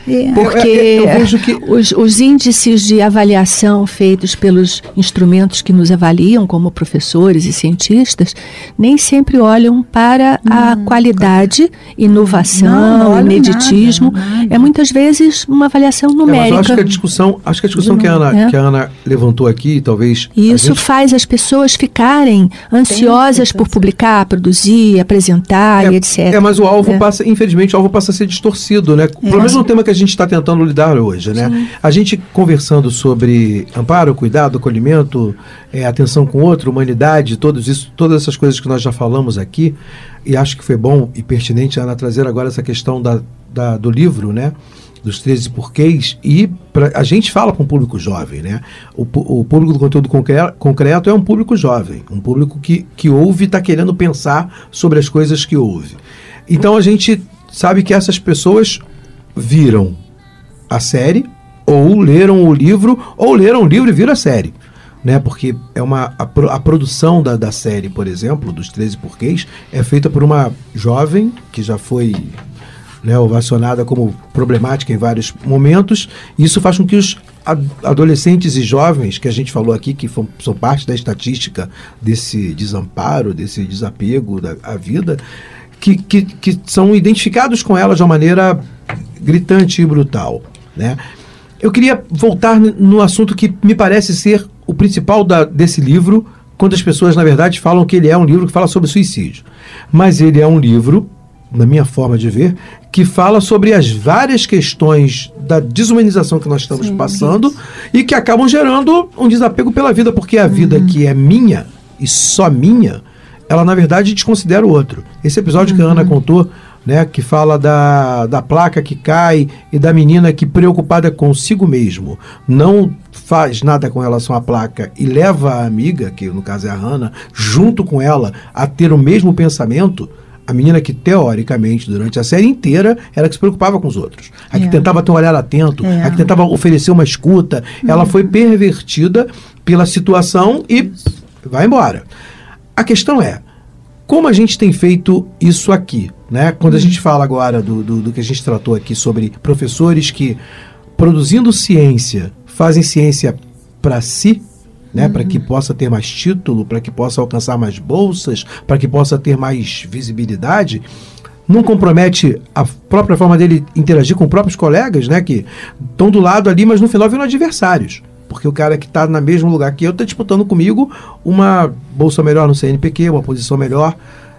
É. Porque Eu- eu- eu vejo que- os, os índices de avaliação feitos pelos instrumentos que nos avaliam, como professores e cientistas, nem sempre olham para a qualidade, inovação, Não, não olham ineditismo. nada, nada. É muitas vezes uma avaliação É, mas numérica. eu acho que a discussão, acho que a discussão que a, Ana, É. que a Ana levantou aqui, talvez. E isso gente- faz as pessoas ficarem ansiosas por publicar, produzir, apresentar e etc. É, mas o alvo É. passa, infelizmente, o alvo passa a ser distorcido, né? Pelo menos no tema que a gente está tentando lidar hoje, né? A gente conversando sobre amparo, cuidado, acolhimento, é, atenção com o outro, humanidade, todos isso, todas essas coisas que nós já falamos aqui, e acho que foi bom e pertinente a Ana trazer agora essa questão da, da- do livro, né? Dos 13 porquês, e pra, a gente fala com o público jovem, né? O, o público do conteúdo concre- concreto é um público jovem, um público que, que ouve e está querendo pensar sobre as coisas que ouve. Então a gente sabe que essas pessoas viram a série, ou leram o livro, ou leram o livro e viram a série. Né? Porque é uma, a, a produção da, da série, por exemplo, dos 13 porquês, é feita por uma jovem que já foi né, ovacionada como problemática em vários momentos. Isso faz com que os ad- adolescentes e jovens, que a gente falou aqui, que são parte da estatística desse desamparo, desse desapego da vida, que, que, que são identificados com ela de uma maneira gritante e brutal. Né? Eu queria voltar no assunto que me parece ser o principal da- desse livro, quando as pessoas, na verdade, falam que ele é um livro que fala sobre suicídio. Mas ele é um livro, na minha forma de ver, que fala sobre as várias questões da desumanização que nós estamos passando e que acabam gerando um desapego pela vida, porque a vida que é minha e só minha, ela na verdade desconsidera o outro. Esse episódio que a Ana contou, né, que fala da, da placa que cai e da menina que preocupada consigo mesmo não faz nada com relação à placa e leva a amiga, que no caso é a Hannah, junto com ela a ter o mesmo pensamento. A menina que, teoricamente, durante a série inteira, era que se preocupava com os outros. A que É. tentava ter um olhar atento, É. a que tentava oferecer uma escuta. Ela foi pervertida pela situação e vai embora. A questão é, como a gente tem feito isso aqui? Né? Quando a gente fala agora do, do, do que a gente tratou aqui sobre professores que, produzindo ciência, fazem ciência para si, né, para que possa ter mais título, para que possa alcançar mais bolsas, para que possa ter mais visibilidade, não compromete a própria forma dele interagir com próprios colegas, né, que estão do lado ali, mas no final viram adversários. Porque o cara que está no mesmo lugar que eu está disputando comigo uma bolsa melhor no CNPq, uma posição melhor.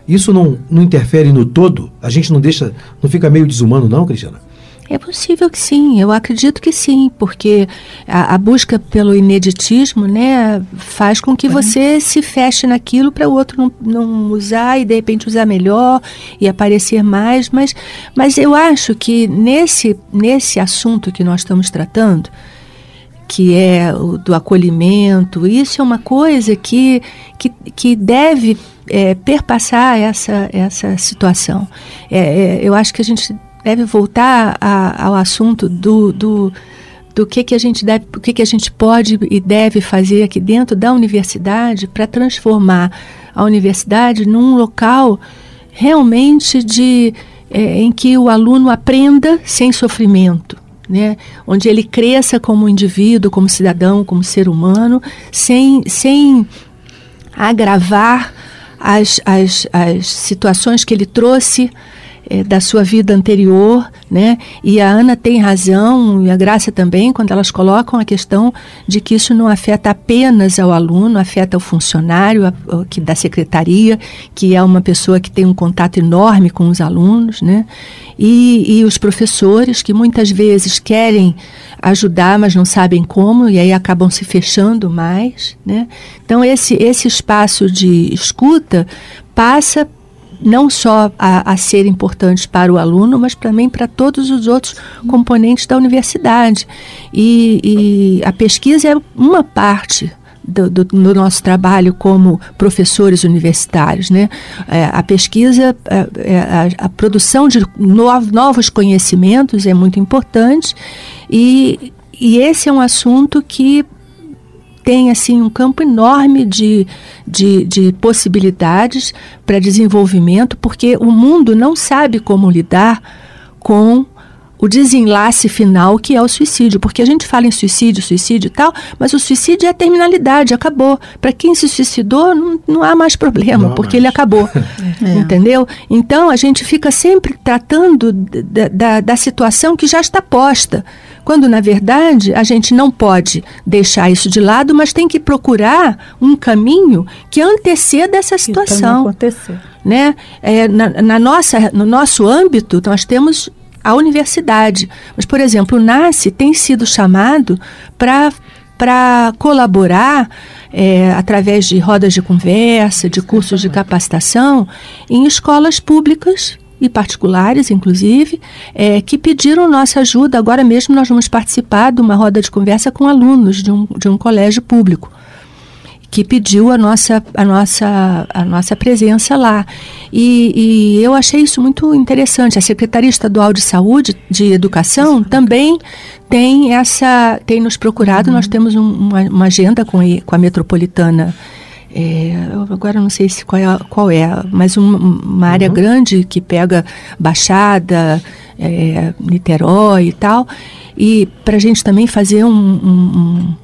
Isso não, não interfere no todo? A gente não deixa, não fica meio desumano, não, Cristiana? É possível que sim, eu acredito que sim, porque a, a busca pelo ineditismo, né, faz com que você se feche naquilo para o outro não, não usar e de repente usar melhor e aparecer mais, mas, mas eu acho que nesse, nesse assunto que nós estamos tratando, que é o do acolhimento, isso é uma coisa que, que, que deve é, perpassar essa, essa situação. É, é, eu acho que a gente deve voltar a, ao assunto do, do, do que, que a gente deve, o que, que a gente pode e deve fazer aqui dentro da universidade para transformar a universidade num local realmente de é, em que o aluno aprenda sem sofrimento. Né? onde ele cresça como indivíduo, como cidadão, como ser humano, sem, sem agravar as, as, as situações que ele trouxe eh, da sua vida anterior, né? E a Ana tem razão e a Graça também quando elas colocam a questão de que isso não afeta apenas ao aluno, afeta o funcionário a, o, que da secretaria, que é uma pessoa que tem um contato enorme com os alunos, né? E, e os professores que muitas vezes querem ajudar, mas não sabem como e aí acabam se fechando mais, né? Então esse esse espaço de escuta passa não só a, a, ser importantes para o aluno, mas também para todos os outros componentes da universidade. E, e, a pesquisa é uma parte do, do, do nosso trabalho como professores universitários. Né? É, a pesquisa, é, é, a, a, produção de no, novos conhecimentos é muito importante e, e esse é um assunto que tem assim um campo enorme de, de, de possibilidades para desenvolvimento, porque o mundo não sabe como lidar com o desenlace final que é o suicídio, porque a gente fala em suicídio, suicídio e tal, mas o suicídio é a terminalidade, acabou. Para quem se suicidou, não, não há mais problema, não porque mais. ele acabou. <laughs> é. Entendeu? Então a gente fica sempre tratando da, da, da situação que já está posta quando na verdade a gente não pode deixar isso de lado, mas tem que procurar um caminho que anteceda essa situação. acontecer. Né? É, na, na, nossa, no nosso âmbito, nós temos a universidade. Mas, por exemplo, o NASCE tem sido chamado para colaborar é, através de rodas de conversa, de cursos de capacitação em escolas públicas e particulares, inclusive, é, que pediram nossa ajuda. Agora mesmo nós vamos participar de uma roda de conversa com alunos de um, de um colégio público que pediu a nossa, a nossa, a nossa presença lá. E, e, eu achei isso muito interessante. A Secretaria Estadual de Saúde, de Educação, também tem essa, tem nos procurado. Uhum. Nós temos um, uma, uma, agenda com, com a Metropolitana. É, agora não sei se qual é, qual é mas uma, uma área uhum. grande que pega Baixada, é, Niterói e tal. E para a gente também fazer um, um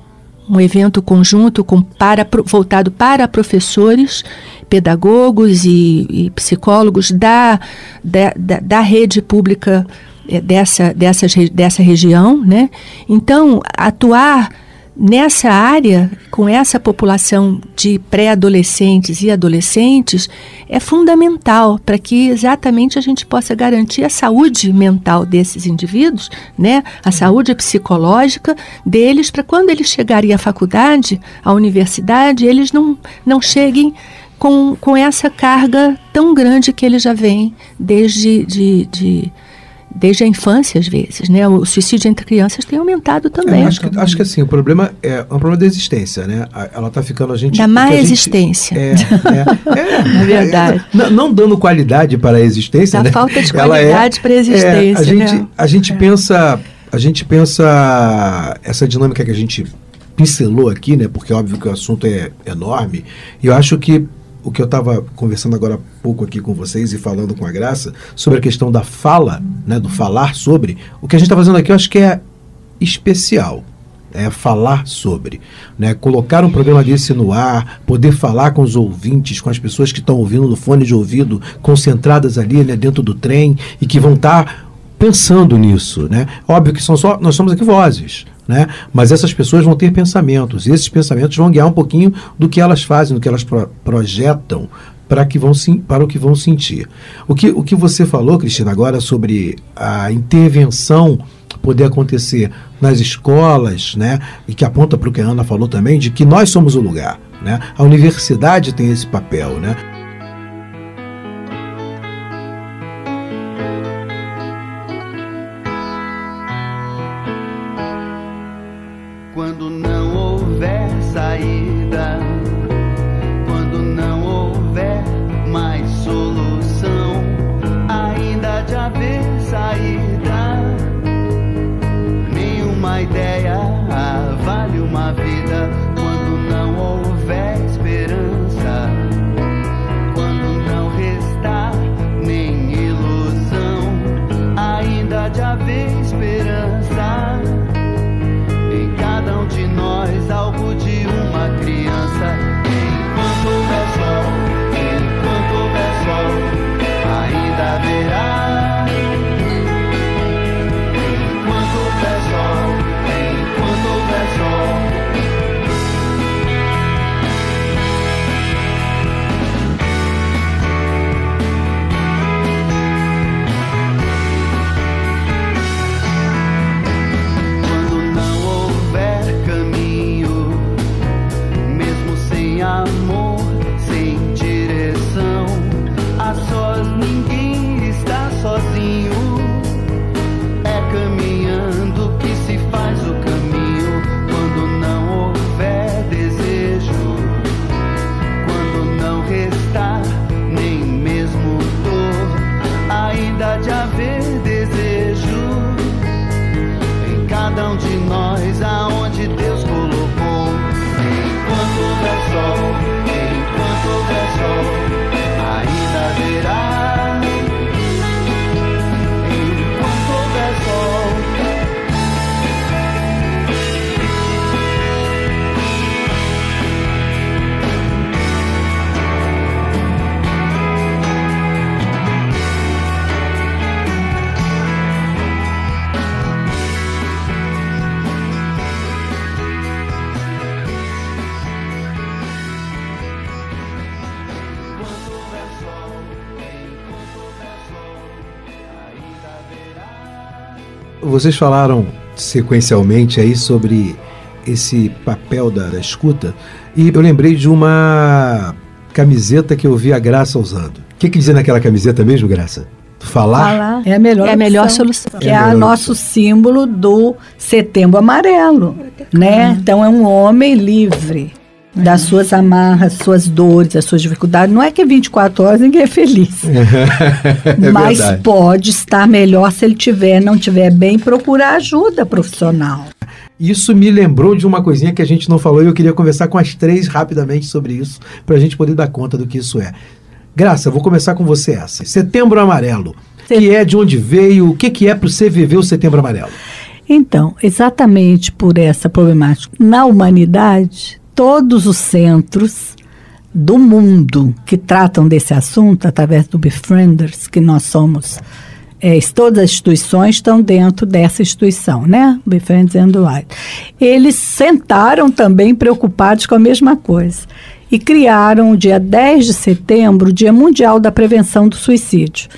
um evento conjunto com para, voltado para professores, pedagogos e, e psicólogos da, da, da, da rede pública eh, dessa, dessa, dessa região. Né? Então, atuar nessa área, com essa população de pré-adolescentes e adolescentes, é fundamental para que exatamente a gente possa garantir a saúde mental desses indivíduos, né? a saúde psicológica deles, para quando eles chegarem à faculdade, à universidade, eles não, não cheguem com, com essa carga tão grande que eles já vêm desde de, de desde a infância às vezes, né? O suicídio entre crianças tem aumentado também. É, acho, que, acho que assim, o problema é, um problema da existência, né? Ela está ficando a gente... Da má existência. É, é, <laughs> é, é verdade. Não, não, dando qualidade para a existência, da né? falta de é, qualidade para a existência, a gente, né? a gente pensa... A gente pensa essa dinâmica que a gente pincelou aqui, né? Porque óbvio que o assunto é enorme. E eu acho que o que eu estava conversando agora há pouco aqui com vocês e falando com a Graça sobre a questão da fala, né, do falar sobre, o que a gente está fazendo aqui eu acho que é especial. É falar sobre, né? colocar um programa desse no ar, poder falar com os ouvintes, com as pessoas que estão ouvindo no fone de ouvido, concentradas ali né, dentro do trem e que vão estar tá pensando nisso, né? Óbvio que são só nós somos aqui vozes, né? Mas essas pessoas vão ter pensamentos, e esses pensamentos vão guiar um pouquinho do que elas fazem, do que elas pro projetam para, que vão, para o que vão sentir. O que, o que você falou, Cristina, agora sobre a intervenção poder acontecer nas escolas, né? E que aponta para o que a Ana falou também, de que nós somos o lugar, né? A universidade tem esse papel, né? Vocês falaram sequencialmente aí sobre esse papel da, da escuta e eu lembrei de uma camiseta que eu vi a Graça usando. O que, que dizia naquela camiseta mesmo, Graça? Falar? Falar é a melhor, É a melhor opção, solução. Que É é, melhor nosso símbolo do Setembro Amarelo, né? Então é um homem livre das suas amarras, suas dores, as suas dificuldades. Não é que 24 horas ninguém é feliz. <laughs> é mas verdade. pode estar melhor se ele tiver, não tiver bem, procurar ajuda profissional. Isso me lembrou de uma coisinha que a gente não falou e eu queria conversar com as três rapidamente sobre isso, para a gente poder dar conta do que isso é. Graça, vou começar com você essa. Setembro Amarelo. Que é de onde veio, o que, que é para o CVV o Setembro Amarelo? Então, exatamente por essa problemática, na humanidade, todos os centros do mundo que tratam desse assunto, através do Befrienders, que nós somos, é, todas as instituições estão dentro dessa instituição, né? Befrienders and the Right. Eles sentaram também preocupados com a mesma coisa e criaram o dia 10 de setembro, o Dia Mundial da Prevenção do Suicídio.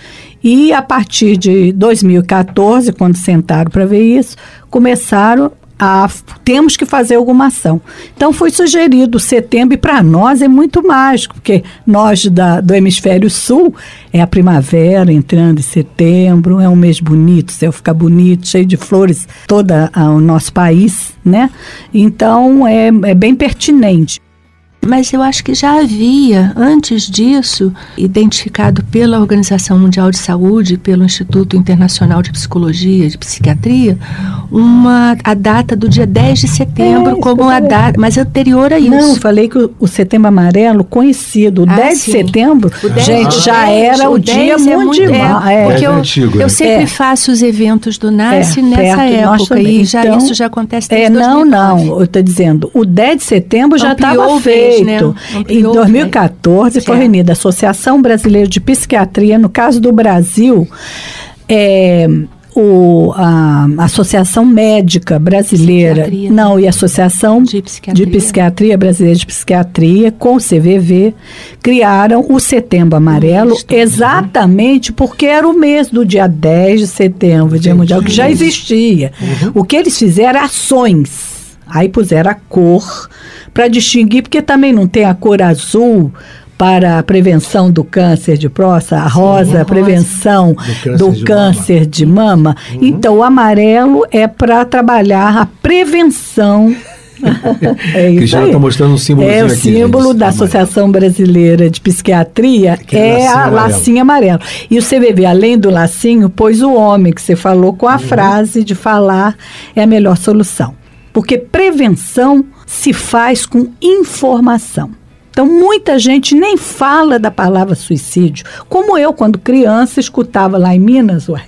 E a partir de 2014, quando sentaram para ver isso, começaram a temos que fazer alguma ação. Então foi sugerido setembro e para nós é muito mágico, porque nós da, do hemisfério sul é a primavera entrando em setembro, é um mês bonito, o céu fica bonito, cheio de flores, todo o nosso país, né? Então é, é bem pertinente. Mas eu acho que já havia, antes disso, identificado pela Organização Mundial de Saúde, pelo Instituto Internacional de Psicologia e de Psiquiatria, uma, a data do dia 10 de setembro É, como a data, mas anterior a isso. Não, falei que o, o setembro amarelo, conhecido, o Ah, 10 sim. de setembro, O 10 gente, o já 10, era o, dia 10 é muito- mundial. é, é. porque eu, antigo, eu sempre É. faço os eventos do NASCE É, nessa época e já, Então, isso já acontece É, desde não, 2009. não, eu estou dizendo, o 10 de setembro já estava o mês, feito. né? Em Ampliou o 2014 foi Certo. reunida a Associação Brasileira de Psiquiatria, no caso do Brasil, é, o, a Associação Médica Brasileira, Psiquiatria. não, e a Associação De Psiquiatria. de Psiquiatria Brasileira de Psiquiatria, com o CVV, criaram o Setembro Amarelo Isto. exatamente porque era o mês do dia 10 de setembro, Dia Mundial, que já existia. O que eles fizeram ações. Aí puseram a cor para distinguir, porque também não tem a cor azul para a prevenção do câncer de próstata, a rosa, a prevenção câncer do de câncer de mama. Então, o amarelo é para trabalhar a prevenção. <laughs> é isso Cristiano aí. está mostrando um símbolo É o aqui, símbolo gente, da amarelo. Associação Brasileira de Psiquiatria, Aquele é lacinho a amarelo. lacinho amarelo. E o CVV, além do lacinho, pôs o homem, que você falou, com a Uhum. frase de falar é a melhor solução. Porque prevenção se faz com informação. Então, muita gente nem fala da palavra suicídio. Como eu, quando criança, escutava lá em Minas, ué,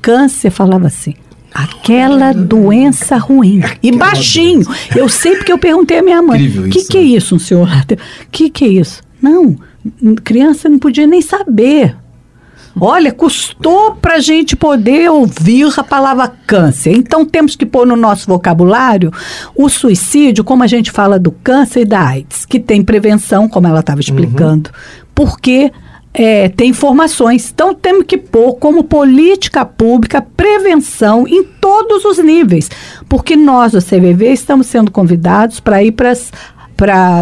câncer, falava assim. Aquela doença ruim. E baixinho. Eu sei porque eu perguntei à minha mãe. O que, que é né? isso, um senhor? O que, que é isso? Não, criança não podia nem saber. Olha, custou para a gente poder ouvir a palavra câncer. Então temos que pôr no nosso vocabulário o suicídio, como a gente fala do câncer e da AIDS, que tem prevenção, como ela estava explicando, porque é, tem informações. Então temos que pôr como política pública prevenção em todos os níveis, porque nós do CVV estamos sendo convidados para ir para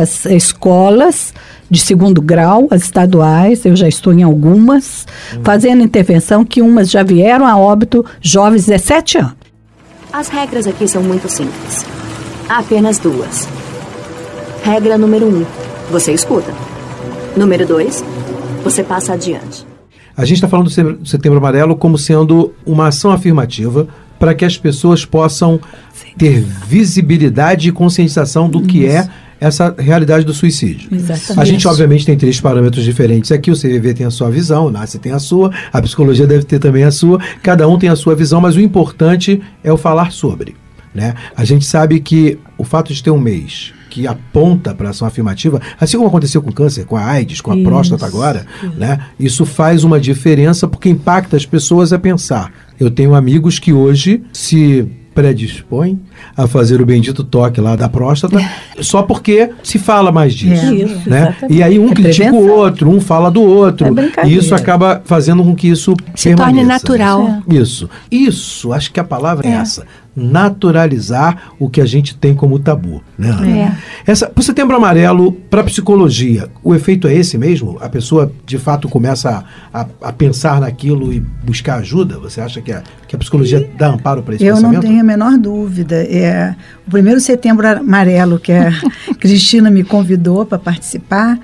as escolas de segundo grau, as estaduais, eu já estou em algumas, fazendo intervenção que umas já vieram a óbito jovens de 17 anos. As regras aqui são muito simples. Há apenas duas. Regra número um: você escuta. Número dois: você passa adiante. A gente está falando do Setembro- do Setembro Amarelo como sendo uma ação afirmativa para que as pessoas possam ter visibilidade e conscientização do que é essa realidade do suicídio. Exatamente. A gente, obviamente, tem três parâmetros diferentes aqui. O CVV tem a sua visão, o NASCE tem a sua, a psicologia deve ter também a sua. Cada um tem a sua visão, mas o importante é o falar sobre. Né? A gente sabe que o fato de ter um mês que aponta para ação afirmativa, assim como aconteceu com o câncer, com a AIDS, com a Isso, próstata agora, né? Isso faz uma diferença porque impacta as pessoas a pensar. Eu tenho amigos que hoje se predispõem a fazer o bendito toque lá da próstata, <laughs> só porque se fala mais disso. É, isso, né? exatamente. E aí um É critica o prevenção. outro, um fala do outro. É e isso acaba fazendo com que isso Se torne permaneça. natural. Isso. Isso, acho que a palavra é, É. essa. Naturalizar o que a gente tem como tabu. Né? É. Essa, pro setembro amarelo, para psicologia, o efeito é esse mesmo? A pessoa de fato começa a, a- a pensar naquilo e buscar ajuda? Você acha que a, que a psicologia dá amparo para esse Eu não pensamento? tenho a menor dúvida. É, o primeiro setembro amarelo que a <laughs> Cristina me convidou para participar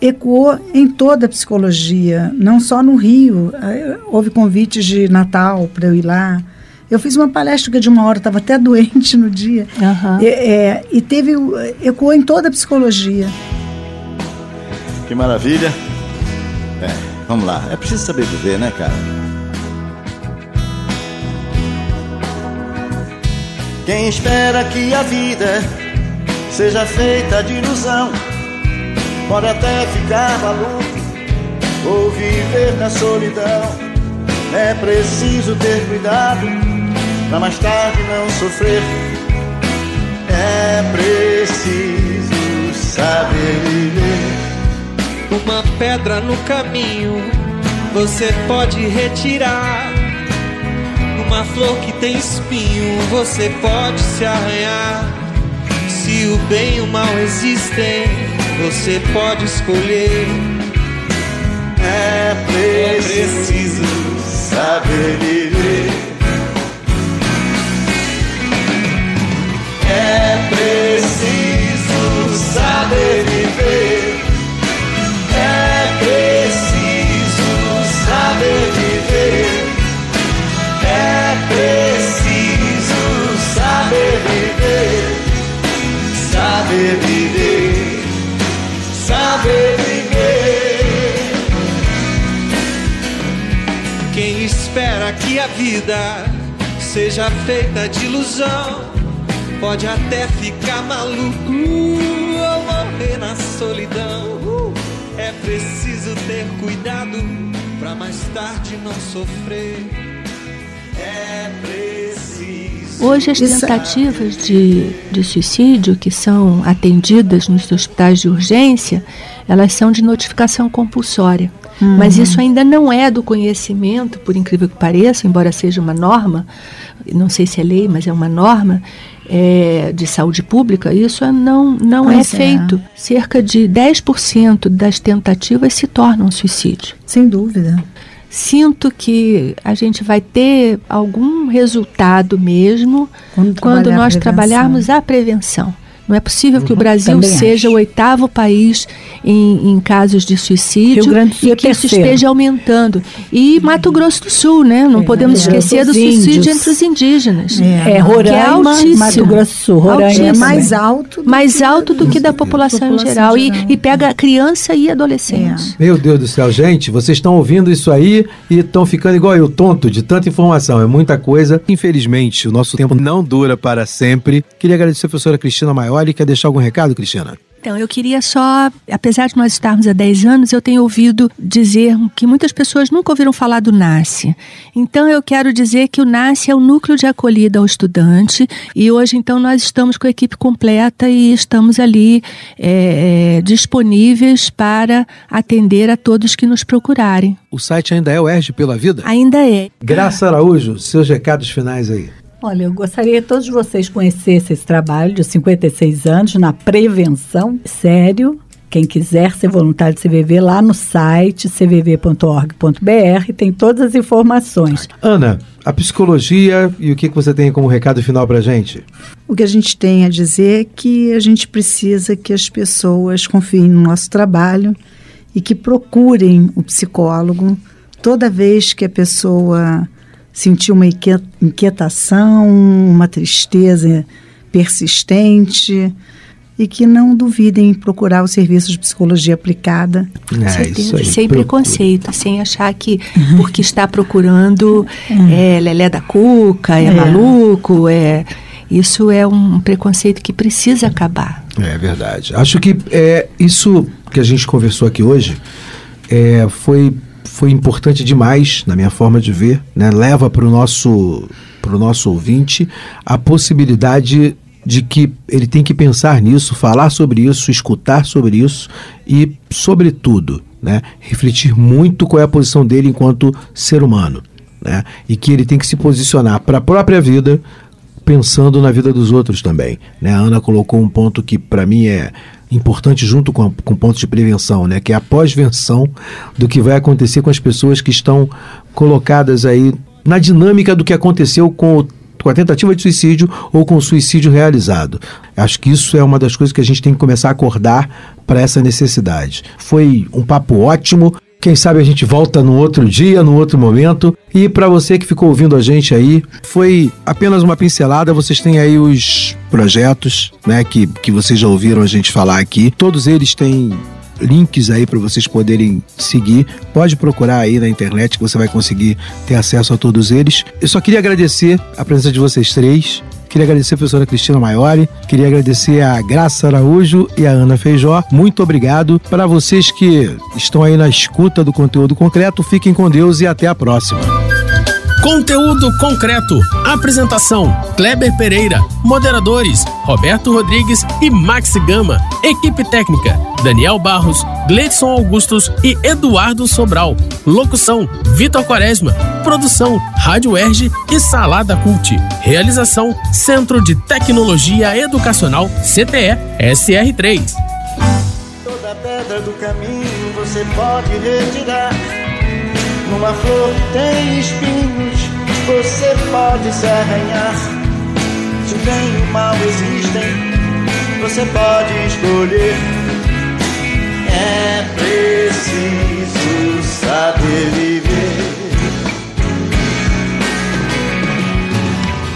ecoou em toda a psicologia, não só no Rio. Houve convites de Natal para eu ir lá. Eu fiz uma palestra que de uma hora estava até <laughs> doente no dia. Aham. E, é, e teve o- ecoou em toda a psicologia. Que maravilha. É, vamos lá. É preciso saber viver, né, cara? Quem espera que a vida seja feita de ilusão pode até ficar maluco ou viver na solidão. É preciso ter cuidado pra mais tarde não sofrer. É preciso saber viver. Uma pedra no caminho você pode retirar. Uma flor que tem espinho você pode se arranhar. Se o bem e o mal existem, você pode escolher. É preciso saber viver. É preciso saber viver. É preciso saber viver. É preciso saber viver. Saber viver. Saber viver. Quem espera que a vida seja feita de ilusão pode até ficar maluco ou morrer na solidão. Uh, É preciso ter cuidado pra mais tarde não sofrer. É preciso. Hoje as Isso- tentativas de, de suicídio que são atendidas nos hospitais de urgência, elas são de notificação compulsória. Mas isso ainda não é do conhecimento, por incrível que pareça, embora seja uma norma, não sei se é lei, mas é uma norma é, de saúde pública, isso é- não, não é Pois é. feito. Cerca de 10% das tentativas se tornam suicídio. Sem dúvida. Sinto que a gente vai ter algum resultado mesmo Quando, quando trabalhar a nós prevenção. trabalharmos a prevenção. Não é possível que o Brasil também seja acho. o oitavo país em, em casos de suicídio Rio Grande do Sul e é que isso terceiro. esteja aumentando. E Mato Grosso do Sul, né? Não É, podemos é. esquecer do Dos suicídio índios. entre os indígenas. É. É, Que é Roraima, altíssimo. Mato Grosso do Sul, Roraima. Altíssimo. É mais alto do Mais que- alto do que da população, em População geral. E, geral. e pega criança e adolescente. Meu Deus do céu, gente, vocês estão ouvindo isso aí e estão ficando igual eu, tonto, de tanta informação, é muita coisa. Infelizmente, o nosso tempo não dura para sempre. Queria agradecer a professora Cristina Maioli. Quer deixar algum recado, Cristina? Então, eu queria só, apesar de nós estarmos há 10 anos, eu tenho ouvido dizer que muitas pessoas nunca ouviram falar do NASCE. Então, eu quero dizer que o NASCE é o núcleo de acolhida ao estudante e hoje, então, nós estamos com a equipe completa e estamos ali é, é, disponíveis para atender a todos que nos procurarem. O site ainda é o Erge pela Vida? Ainda é. Graça Araújo, seus recados finais aí. Olha, eu gostaria que todos vocês conhecessem esse trabalho de 56 anos na prevenção. Sério, quem quiser ser voluntário do CVV, lá no site cvv.org.br tem todas as informações. Ana, a psicologia e o que que você tem como recado final pra gente? O que a gente tem a dizer é que a gente precisa que as pessoas confiem no nosso trabalho e que procurem o psicólogo toda vez que a pessoa sentir uma inquietação, uma tristeza persistente e que não duvidem em procurar o serviço de psicologia aplicada. É Certeza. Sem preconceito, sem achar que porque está procurando é lelé da cuca, é, É. maluco, é isso é um preconceito que precisa acabar. É verdade. Acho que é, isso que a gente conversou aqui hoje é, foi foi importante demais, na minha forma de ver, né? leva para o nosso, nosso ouvinte a possibilidade de que ele tem que pensar nisso, falar sobre isso, escutar sobre isso e, sobretudo, né, refletir muito qual é a posição dele enquanto ser humano. Né, e que ele tem que se posicionar para a própria vida, pensando na vida dos outros também. Né? A Ana colocou um ponto que, para mim, é importante junto com, com pontos de prevenção, né? que é a pós-venção do que vai acontecer com as pessoas que estão colocadas aí na dinâmica do que aconteceu com o com a tentativa de suicídio ou com o suicídio realizado. Acho que isso é uma das coisas que a gente tem que começar a acordar para essa necessidade. Foi um papo ótimo. Quem sabe a gente volta no outro dia, no outro momento. E para você que ficou ouvindo a gente aí, foi apenas uma pincelada. Vocês têm aí os projetos, né, que, que vocês já ouviram a gente falar aqui. Todos eles têm links aí para vocês poderem seguir. Pode procurar aí na internet que você vai conseguir ter acesso a todos eles. Eu só queria agradecer a presença de vocês três. Queria agradecer a professora Cristina Maiori, queria agradecer a Graça Araújo e a Ana Feijó. Muito obrigado. Para vocês que estão aí na escuta do conteúdo concreto, fiquem com Deus e até a próxima. Conteúdo concreto. Apresentação: Kleber Pereira. Moderadores: Roberto Rodrigues e Max Gama. Equipe técnica: Daniel Barros, Gleidson Augustos e Eduardo Sobral. Locução: Vitor Quaresma. Produção: Rádio Erge e Salada Cult. Realização: Centro de Tecnologia Educacional CTE SR3. Toda pedra do caminho você pode retirar. Numa flor que tem espinhos, você pode se arranhar. Se o bem e o mal existem, você pode escolher. É preciso saber viver.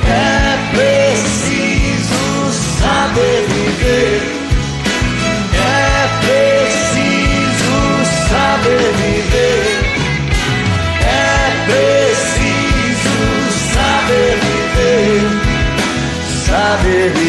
É preciso saber viver. Yeah.